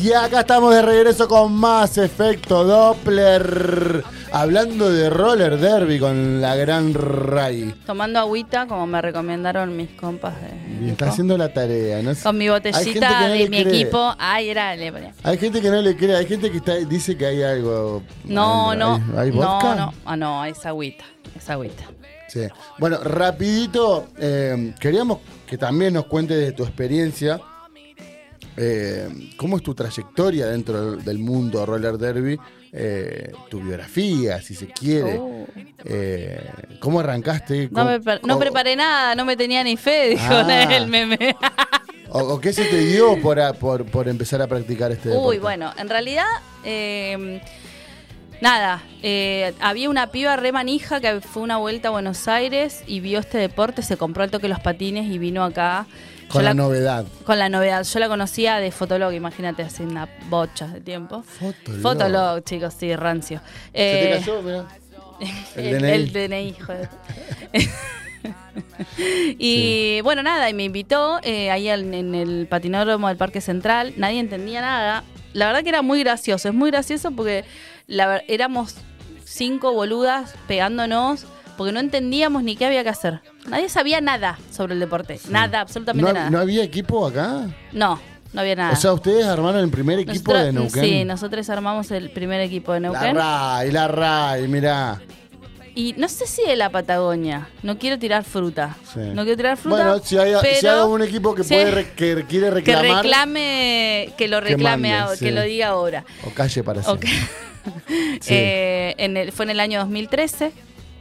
Y acá estamos de regreso con más efecto Doppler. Hablando de roller derby con la gran Ray. Tomando agüita, como me recomendaron mis compas de Y está haciendo la tarea, ¿no? Con mi botellita no de mi cree. equipo. Ay, era, le. Hay gente que no le cree, hay gente que está, dice que hay algo. No, ¿Hay- no. ¿Hay, hay vodka? No, no. Ah, no, es agüita. Es agüita. Sí. Bueno, rapidito, eh, queríamos que también nos cuentes de tu experiencia. Eh, ¿Cómo es tu trayectoria dentro del, del mundo roller derby? Eh, tu biografía, si se quiere. Uh. Eh, ¿Cómo arrancaste? No, ¿Cómo- me per- no o- preparé nada, no me tenía ni fe, dijo Ah. el meme. O, o qué se te dio por, a- por, por empezar a practicar este deporte? Uy, bueno, en realidad, eh, nada, eh, había una piba re manija que fue una vuelta a Buenos Aires y vio este deporte, se compró al toque los patines y vino acá. Con la, novedad. Con la novedad. Yo la conocía de Fotolog, imagínate, hace una bocha de tiempo. Fotolog. Fotolog, chicos, sí, rancio. ¿Se te Eh, cayó? Mirá. El el, DNI. el DNI, joder. y bueno, nada, y me invitó eh, ahí en, en el patinódromo del Parque Central. Nadie entendía nada. La verdad que era muy gracioso. Es muy gracioso porque la éramos cinco boludas pegándonos porque no entendíamos ni qué había que hacer. Nadie sabía nada sobre el deporte, nada, absolutamente ¿No, nada. no había equipo acá? No, no había nada. O sea, ustedes armaron el primer equipo Nosotros- de Neuquén. Sí, nosotros armamos el primer equipo de La Neuquén. RAI, la RAI, mirá. Y no sé si de la Patagonia. No quiero tirar fruta. Sí. No quiero tirar fruta. Bueno, si hay, si pero hay un equipo que, puede re- que quiere que reclamar reclame, que lo reclame, mande, sí. que lo diga ahora. o calle para Ok. siempre. Sí. Eh, en el, fue en el año 2013,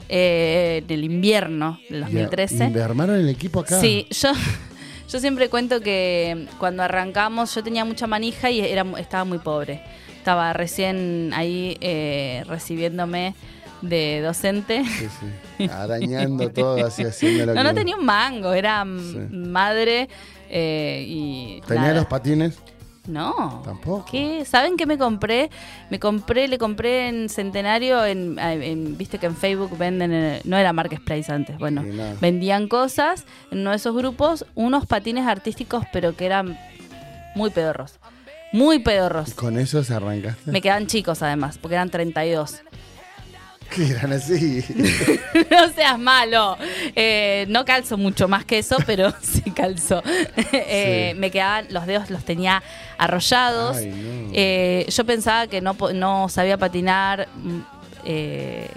eh, en el invierno del 2013. ¿Y armaron el equipo acá? Sí, yo, yo siempre cuento que cuando arrancamos yo tenía mucha manija y era, estaba muy pobre. Estaba recién ahí eh, recibiéndome de docente. Sí, sí. Arañando todo, así haciendo lo No, que- no tenía un mango, era Sí. madre eh, y... ¿Tenía nada. los patines? No. Tampoco. ¿Qué? ¿Saben qué me compré? Me compré, le compré en Centenario, en, en- viste que en Facebook venden, eh, no era Marketplace antes, bueno, Sí, vendían cosas en uno de esos grupos, unos patines artísticos, pero que eran muy pedorros. Muy pedorros. ¿Con eso se arrancaste? Me quedan chicos además, porque eran 32. ¿Qué eran así? no seas malo. Eh, no calzo mucho más que eso, pero sí calzo. Eh, Me quedaban, los dedos los tenía arrollados. Ay, no. Eh, yo pensaba que no, no sabía patinar mm, eh,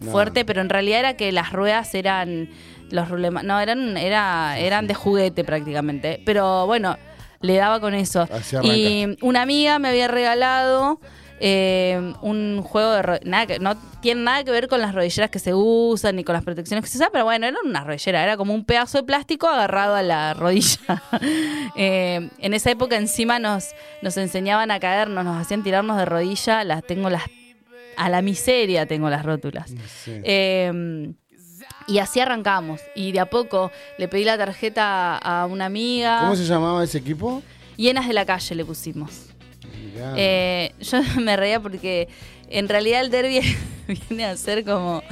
No. fuerte, pero en realidad era que las ruedas eran los rulema- no eran era eran de juguete prácticamente. Pero bueno, le daba con eso. Y una amiga me había regalado eh, un juego de nada que no tiene nada que ver con las rodilleras que se usan ni con las protecciones que se usan, pero bueno, era una rodillera, era como un pedazo de plástico agarrado a la rodilla. Eh, en esa época encima nos, nos enseñaban a caernos, nos hacían tirarnos de rodilla, las tengo las a la miseria tengo las rótulas. Sí. Eh, y así arrancamos. Y de a poco le pedí la tarjeta a una amiga. ¿Cómo se llamaba ese equipo? Hienas de la calle le pusimos. Eh, yo me reía porque en realidad el derby viene a ser como.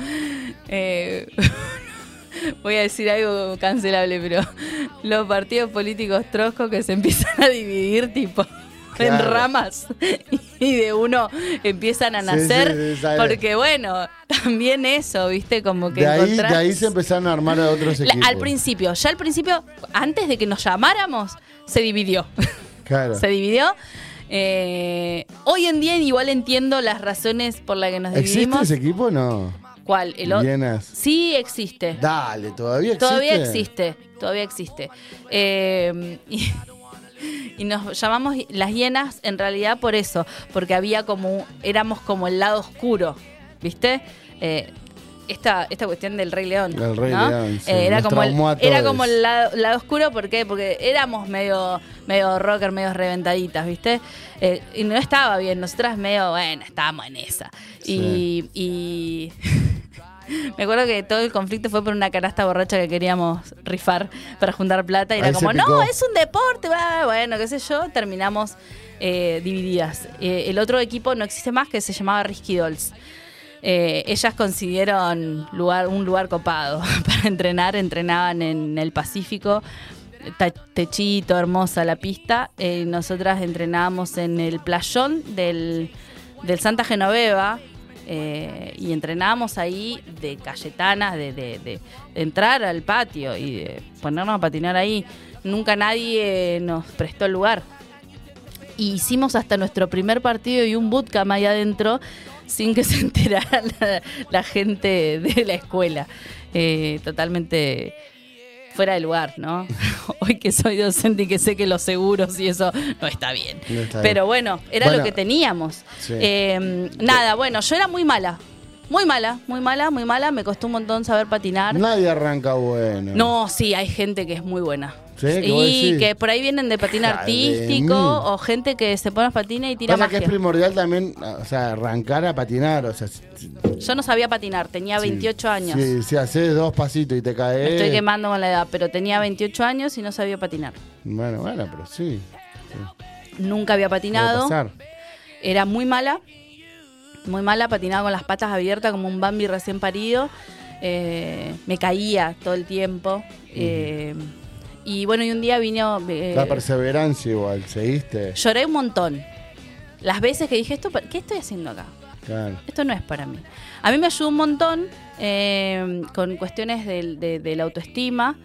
eh, voy a decir algo cancelable, pero los partidos políticos troscos que se empiezan a dividir, tipo. En ramas y de uno empiezan a nacer sí, sí, sale. porque bueno también eso viste como que de, ahí, de encontrás- ahí se empezaron a armar a otros equipos. al principio ya al principio antes de que nos llamáramos se dividió Claro. se dividió. Eh, hoy en día igual entiendo las razones por las que nos ¿Existe dividimos. ese equipo o no? ¿Cuál? El o- Hienas. Sí existe. Dale, ¿todavía existe? Todavía existe. Todavía existe. Eh, y, y nos llamamos las hienas en realidad por eso, porque había como éramos como el lado oscuro, ¿viste? Eh, esta, esta cuestión del Rey León. El Rey ¿no? León, sí, Eh, era, como el, era como el lado, lado oscuro, ¿por qué? Porque éramos medio, medio rocker, medio reventaditas, ¿viste? Eh, y no estaba bien, nosotras medio, bueno, estábamos en esa. Y, y me acuerdo que todo el conflicto fue por una canasta borracha que queríamos rifar para juntar plata. Y era Ahí como, no, es un deporte, bueno, qué sé yo. Terminamos eh, divididas. Eh, el otro equipo no existe más, que se llamaba Risky Dolls. Eh, ellas consiguieron lugar, un lugar copado para entrenar, entrenaban en el Pacífico, techito, hermosa la pista. Eh, nosotras entrenábamos en el playón del, del Santa Genoveva eh, y entrenábamos ahí de Cayetana, de, de- de entrar al patio y de ponernos a patinar ahí. Nunca nadie nos prestó el lugar. Y hicimos hasta nuestro primer partido y un bootcamp ahí adentro sin que se enterara la, la gente de la escuela. Eh, totalmente fuera de lugar, ¿no? Hoy que soy docente y que sé que los seguros y eso no está bien. No está Pero bueno, era Bueno, lo que teníamos. sí. Eh, nada, bueno, yo era muy mala. Muy mala, muy mala, muy mala. Me costó un montón saber patinar. Nadie arranca bueno. No, sí, hay gente que es muy buena. ¿Sí? ¿Qué vos Y que por ahí vienen de patín artístico mil. o gente que se pone a patinar y tira Pasa que magia. es primordial también, o sea, arrancar a patinar, o sea, Yo no sabía patinar, tenía 28 años. Si, si haces dos pasitos y te Me caes. estoy quemando con la edad, pero tenía 28 años y no sabía patinar. Bueno, bueno, pero sí. Nunca había patinado. Era muy mala. Muy mala, patinaba con las patas abiertas como un Bambi recién parido. Eh, me caía todo el tiempo. Eh, y bueno, y un día vino... eh, La perseverancia igual, ¿seguiste? lloré un montón. Las veces que dije esto, ¿qué estoy haciendo acá? Claro. esto no es para mí. A mí me ayudó un montón con cuestiones de, de la autoestima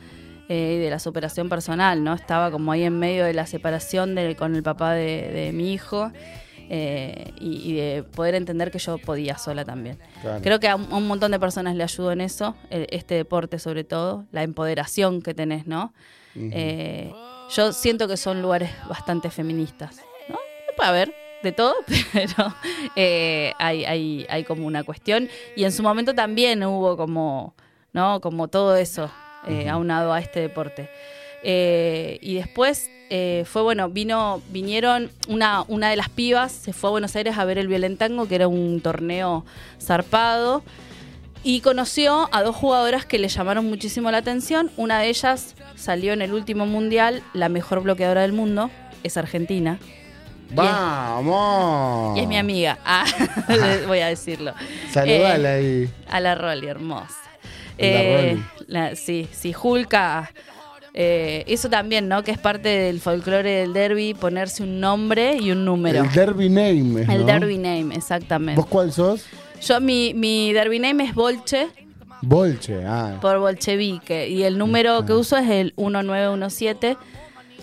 y de la superación personal, ¿no? Estaba como ahí en medio de la separación de- con el papá de, de mi hijo eh, y, y de poder entender que yo podía sola también. Claro. Creo que a un, a un montón de personas le ayudó en eso, eh, este deporte sobre todo, la empoderación que tenés, ¿no? Eh, yo siento que son lugares bastante feministas, ¿no? Puede haber de todo, pero eh, hay, hay, hay como una cuestión. Y en su momento también hubo como, ¿no? Como todo eso eh, aunado a este deporte. Eh, y después eh, fue bueno, vino, vinieron una, una de las pibas, se fue a Buenos Aires a ver el Violentango, que era un torneo zarpado. Y conoció a dos jugadoras que le llamaron muchísimo la atención. Una de ellas salió en el último mundial, la mejor bloqueadora del mundo, es argentina. ¡Vamos! Y es mi amiga. Ah, voy a decirlo. Saludala Eh, ahí. A la Rolly, hermosa. La Rolly. la- sí, sí, Julka. Eh, eso también, ¿no? Que es parte del folclore del derby, ponerse un nombre y un número. El Derby Name. El derby name, exactamente. ¿Vos cuál sos? Yo, mi, mi derby name es Bolche, Bolche. Ah. por bolchevique. Y el número que uso es el 1917.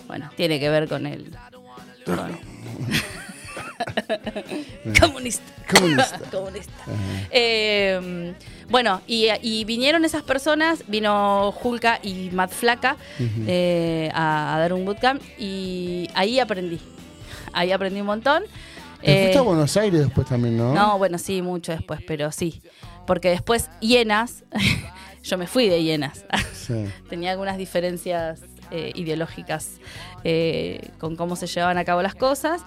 Bueno, tiene que ver con el. con- Comunista. Comunista. Comunista. Eh, bueno, y, y vinieron esas personas, vino Julka y Matt Flaca eh, a, a dar un bootcamp y ahí aprendí. Ahí aprendí un montón. Te Eh, fuiste a Buenos Aires después también, ¿no? no, bueno, sí, mucho después, pero sí. Porque después, hienas, yo me fui de hienas. Sí. Tenía algunas diferencias eh, ideológicas eh, con cómo se llevaban a cabo las cosas.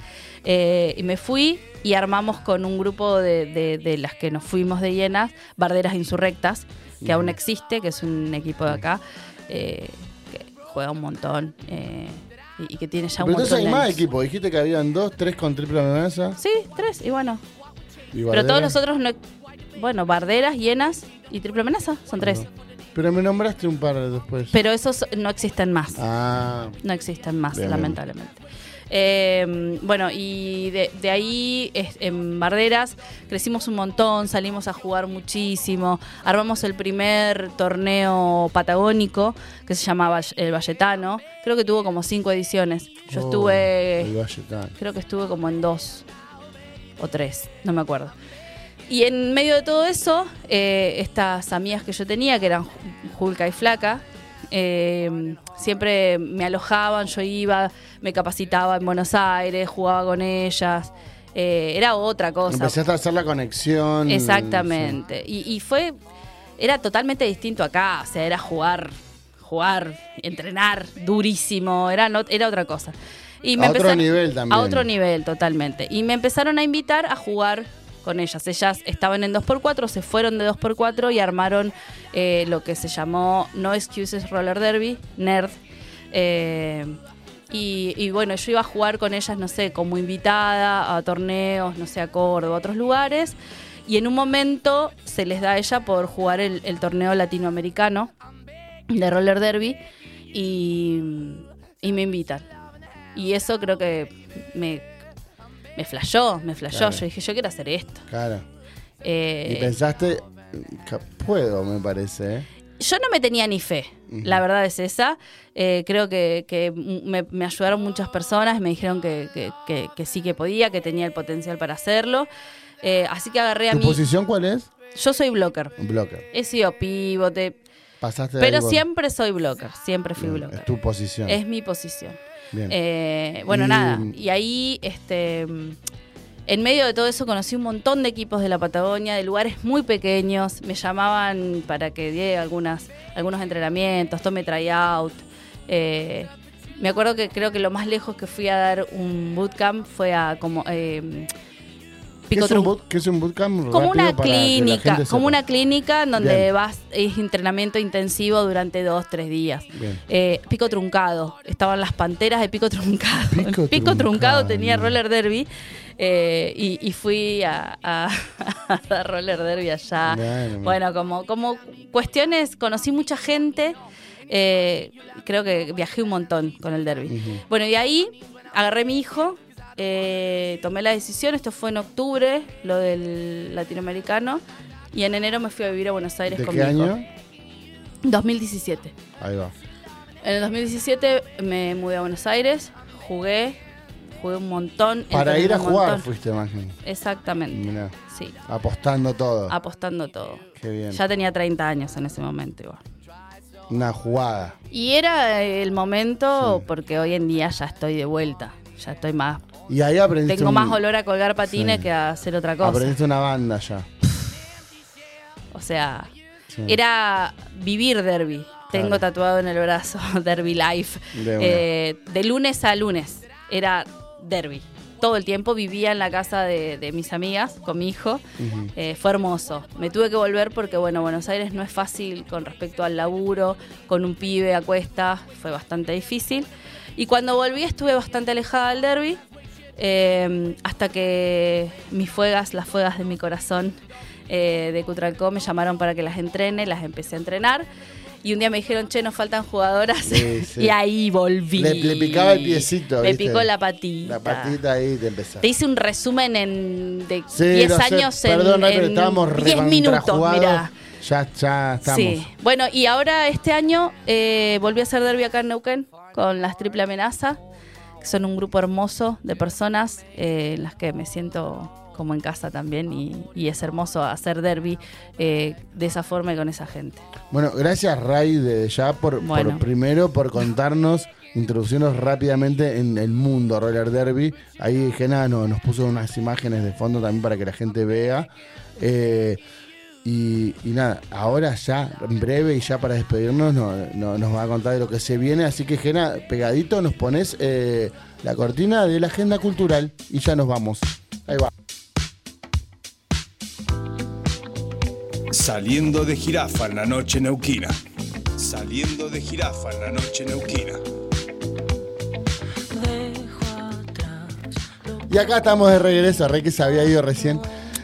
Eh, y me fui y armamos con un grupo de, de- de las que nos fuimos de hienas, Barderas Insurrectas, que aún existe, que es un equipo de acá, eh, que juega un montón y, y que tiene ya un Pero montón entonces hay más equipos. Dijiste que habían dos, tres con triple amenaza. Sí, tres, y bueno, y Pero todos los otros, no, bueno, barderas, hienas y triple amenaza, son tres. Pero me nombraste un par después. Pero esos no existen más. Ah, No existen más, Bien, bien. lamentablemente. Eh, bueno, y de, de ahí en Barderas crecimos un montón, salimos a jugar muchísimo, armamos el primer torneo patagónico que se llamaba el Valletano, creo que tuvo como cinco ediciones. Yo oh, estuve creo que estuve como en dos o tres, no me acuerdo. Y en medio de todo eso, eh, estas amigas que yo tenía, que eran Ju- Julka y Flaca, eh, siempre me alojaban, yo iba, me capacitaba en Buenos Aires, jugaba con ellas. eh, era otra cosa. Empezaste a hacer la conexión. Exactamente. Y, y fue, era totalmente distinto acá, o sea, era jugar, jugar, entrenar durísimo, era, no, era otra cosa. Y A otro nivel también. A otro nivel, totalmente. Y me empezaron a invitar a jugar con ellas. Ellas estaban en 2x4, se fueron de 2x4 y armaron eh, lo que se llamó No Excuses Roller Derby, NERD. Eh, y, bueno, yo iba a jugar con ellas, no sé, como invitada a torneos, no sé, a Córdoba, a otros lugares. Y en un momento se les da a ella por jugar el, el torneo latinoamericano de roller derby y, y me invitan. Y eso creo que me, me flashó, me flashó. Claro. Yo dije, yo quiero hacer esto. Claro. Eh, Y pensaste, puedo, me parece. ¿eh? yo no me tenía ni fe, la verdad es esa. Eh, creo que, que me, me ayudaron muchas personas, me dijeron que, que- que- que sí que podía, que tenía el potencial para hacerlo. Así que agarré a ¿Tu mí. posición cuál es? Yo soy blocker. Un blocker. He sido pivote, Pasaste de pero siempre soy blocker. Siempre fui Bien, blocker. Es tu posición. Es mi posición. Eh, bueno, Y- nada. Y ahí, este, en medio de todo eso, conocí un montón de equipos de la Patagonia, de lugares muy pequeños. Me llamaban para que diera algunas, algunos entrenamientos, tome tryout. Eh, me acuerdo que creo que lo más lejos que fui a dar un bootcamp fue a como eh, ¿Qué es, un Trum- boot- qué es un bootcamp? como una clínica, como una clínica en donde Bien. vas, es entrenamiento intensivo durante dos, tres días. Eh, pico truncado, estaban las panteras de pico truncado. Pico truncado. truncado tenía roller derby eh, y, y fui a, a- roller derby allá. Bueno, Bueno, como, como cuestiones, conocí mucha gente, eh, creo que viajé un montón con el derby. Bueno, y ahí agarré a mi hijo eh, tomé la decisión, esto fue en octubre, lo del latinoamericano, y en enero me fui a vivir a Buenos Aires ¿De con qué mi hijo. año? 2017. Ahí va. En el 2017 me mudé a Buenos Aires, jugué, jugué un montón. Para ir a jugar montón. fuiste, imagino. Exactamente, Mirá, sí, apostando todo. apostando todo. Qué bien. Ya tenía 30 años en ese momento igual. Una jugada. Y era el momento porque hoy en día ya estoy de vuelta, ya estoy más... Y ahí aprendiste. Tengo un- más olor a colgar patines Sí. que a hacer otra cosa. Aprendiste una banda ya. O sea, Sí. era vivir derby. Tengo Claro. tatuado en el brazo Derby Life. De. Eh, de lunes a lunes era derby. Todo el tiempo vivía en la casa de, de mis amigas con mi hijo. Eh, fue hermoso. Me tuve que volver porque, bueno, Buenos Aires no es fácil con respecto al laburo, con un pibe a cuesta, fue bastante difícil. Y cuando volví estuve bastante alejada del derby, eh, hasta que mis fuegas, las fuegas de mi corazón eh, de Cutralcó me llamaron para que las entrene, las empecé a entrenar. Y un día me dijeron, che, nos faltan jugadoras. Sí, sí. y ahí volví. Le, le picaba el piecito. Me ¿viste? picó la patita. La patita ahí te empezó. Te hice un resumen en de Sí, 10 lo sé. años en, Perdón, en estábamos 10 minutos, mira. Ya, ya estamos. Sí. Bueno, y ahora este año eh, volví a hacer derby acá en Neuquén con las Triple Amenaza, son un grupo hermoso de personas eh, en las que me siento como en casa también y, y es hermoso hacer derby eh, de esa forma y con esa gente. Bueno, gracias Ray de ya por, Bueno. por primero por contarnos, introducirnos rápidamente en el mundo roller derby. Ahí Gena no- nos puso unas imágenes de fondo también para que la gente vea. Eh, y, y nada, ahora ya, en breve y ya para despedirnos, no- no- nos va a contar de lo que se viene. Así que Gena, pegadito nos pones eh, la cortina de la agenda cultural y ya nos vamos. Ahí va. Saliendo de jirafa en la noche neuquina. Saliendo de jirafa en la noche neuquina. Y acá estamos de regreso, Rey que se había ido recién.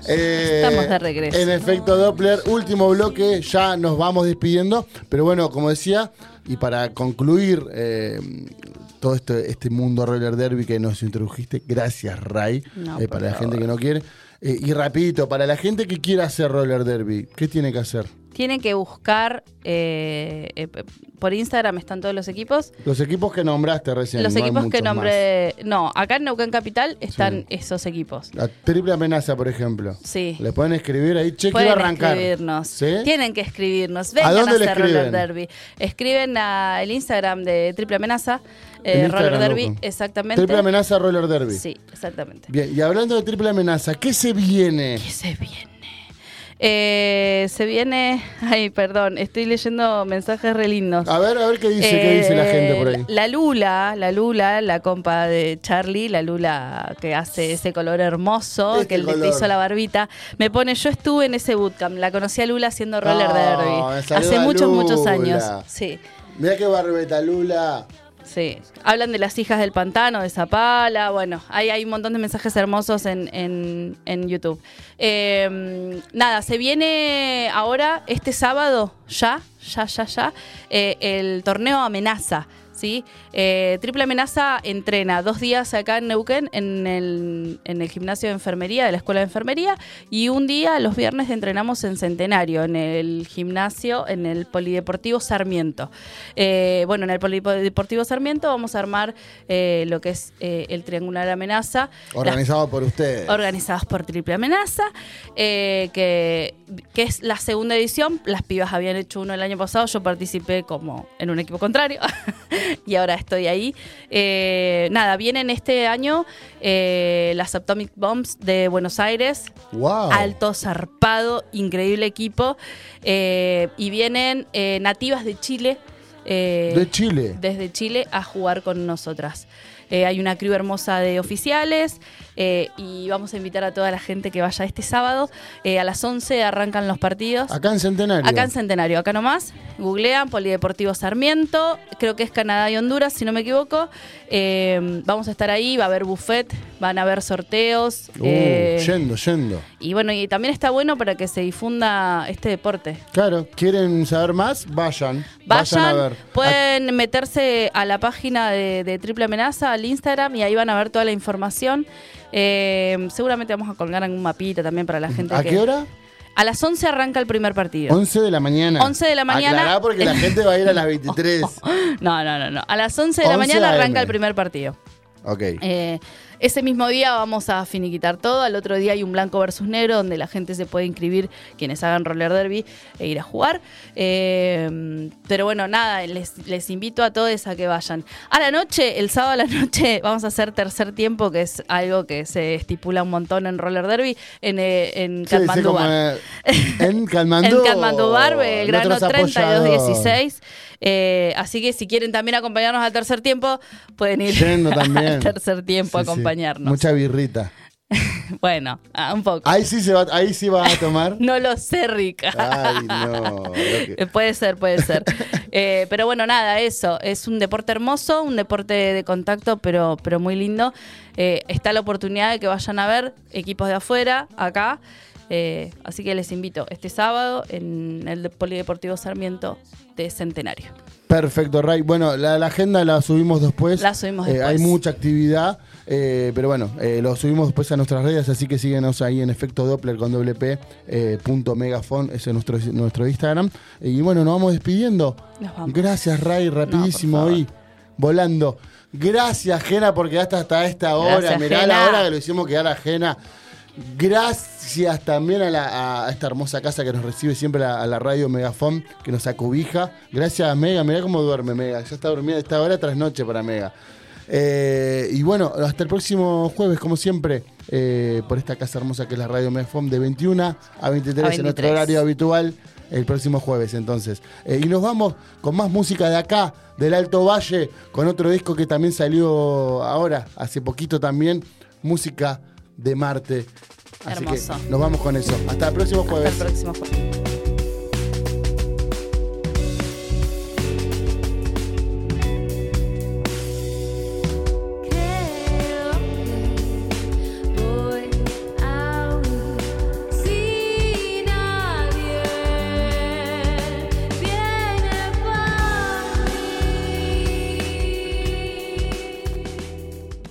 Eh, Estamos de regreso. En efecto Doppler, último bloque, ya nos vamos despidiendo. Pero bueno, como decía, y para concluir eh, todo este, este mundo roller derby que nos introdujiste, gracias Ray, No, eh, para la favor. gente que no quiere. Eh, y rapidito, para la gente que quiera hacer roller derby, ¿qué tiene que hacer? Tienen que buscar eh, eh, por Instagram están todos los equipos. Los equipos que nombraste recién. Los no hay equipos que nombré. No, acá en Neuquén Capital están Sí. esos equipos. La triple amenaza, por ejemplo. Sí. Le pueden escribir ahí, che, Pueden quiero arrancar. escribirnos. ¿Sí? Tienen que escribirnos. Vengan dónde a le hacer Roller escriben? Derby. Escriben al Instagram de Triple Amenaza. eh, Roller Derby, loco. exactamente. Triple amenaza roller derby. Sí, exactamente. Bien, y hablando de triple amenaza, ¿qué se viene? ¿Qué se viene? Eh, se viene. Ay, perdón, estoy leyendo mensajes re lindos. A ver, a ver qué dice, qué dice la gente por ahí. La Lula, la Lula, la compa de Charlie, la Lula que hace ese color hermoso, Este que el color. hizo la barbita, me pone, yo estuve en ese bootcamp, la conocí a Lula haciendo roller Ah, derby. Hace muchos, muchos años. Sí. Mira qué barbeta, Lula. Sí, hablan de las hijas del pantano, de Zapala, bueno, hay, hay un montón de mensajes hermosos en, en- en YouTube. Eh, nada, se viene ahora, este sábado, ya, ya, ya, ya, eh, el torneo Amenaza. ¿Sí? Eh, Triple Amenaza entrena dos días acá en Neuquén, en el, en el gimnasio de enfermería, de la escuela de enfermería, y un día los viernes entrenamos en Centenario, en el gimnasio, en el Polideportivo Sarmiento. Eh, bueno, en el Polideportivo Sarmiento vamos a armar eh, lo que es el Triangular Amenaza. Organizado por ustedes. Organizados por Triple Amenaza, que, que es la segunda edición. Las pibas habían hecho uno el año pasado, yo participé como en un equipo contrario y ahora estoy ahí. Eh, nada, vienen este año eh, las Atomic Bombs de Buenos Aires, wow. alto, zarpado, increíble equipo, eh, y vienen nativas de Chile. De Chile. desde Chile a jugar con nosotras. Hay una crew hermosa de oficiales, eh, y vamos a invitar a toda la gente que vaya este sábado. Eh, a las 11 arrancan los partidos. Acá en Centenario. Acá en Centenario, acá nomás. Googlean Polideportivo Sarmiento. Creo que es Canadá y Honduras, si no me equivoco. Eh, vamos a estar ahí, va a haber buffet, van a haber sorteos. Uh, yendo, yendo. y bueno, y también está bueno para que se difunda este deporte. Claro, ¿quieren saber más? Vayan. Vayan, a ver. pueden meterse a la página de, de Triple Amenaza, al Instagram, y ahí van a ver toda la información. Eh, seguramente vamos a colgar algún mapita también para la gente ¿A que... qué hora? A las 11 arranca el primer partido. 11 de la mañana. 11 de la mañana. Aclará porque la gente va a ir a las 23. No, no, no, no. A las 11 de la 11 mañana AM. arranca el primer partido. ok. Eh, ese mismo día vamos a finiquitar todo. Al otro día hay un blanco versus negro donde la gente se puede inscribir, quienes hagan roller derby, e ir a jugar. Eh, pero bueno, nada, les, les invito a todos a que vayan. A la noche, el sábado a la noche, vamos a hacer tercer tiempo, que es algo que se estipula un montón en roller derby, en, eh, en Sí, sí, Katmandú. como, Bar. eh, en Katmandú. En Katmandú Bar, Belgrano Nuestros 3216. Eh, así que si quieren también acompañarnos al tercer tiempo, pueden ir al tercer tiempo a Sí, sí. acompañarnos. Mucha birrita. Bueno, ah, un poco. Ahí sí se va, ahí sí va a tomar. No lo sé, Rica. Ay, no. Puede ser, puede ser. Eh, pero bueno, nada, eso. Es un deporte hermoso, un deporte de contacto, pero, pero muy lindo. Eh, está la oportunidad de que vayan a ver equipos de afuera, acá. Eh, así que les invito este sábado en el de- Polideportivo Sarmiento de Centenario. Perfecto, Ray. Bueno, la, la agenda la subimos después. La subimos Eh, después. hay mucha actividad, eh, pero bueno, eh, lo subimos después a nuestras redes, así que síguenos ahí en efecto Doppler con doble P, eh, punto megafon, ese es nuestro, nuestro Instagram. Y bueno, nos vamos despidiendo. Nos vamos. Gracias, Ray, rapidísimo hoy, volando. Gracias, Jena, por quedarte hasta esta hora. Gracias, Mirá Jena. la hora que lo hicimos quedar a Jena. Gracias también a, la- a esta hermosa casa que nos recibe siempre, a, a la radio Megafon, que nos acobija. Gracias a Mega, mirá cómo duerme Mega. Ya está durmiendo esta hora tras noche para Mega. Eh, y bueno, hasta el próximo jueves, como siempre, eh, por esta casa hermosa que es la radio Megafon, de 21 a 23, A en nuestro 23. horario habitual. El próximo jueves, entonces. Eh, y nos vamos con más música de acá, del Alto Valle, con otro disco que también salió ahora, hace poquito también. Música de Marte. Así Hermoso. que nos vamos con eso. Hasta el próximo Hasta jueves. el próximo jueves.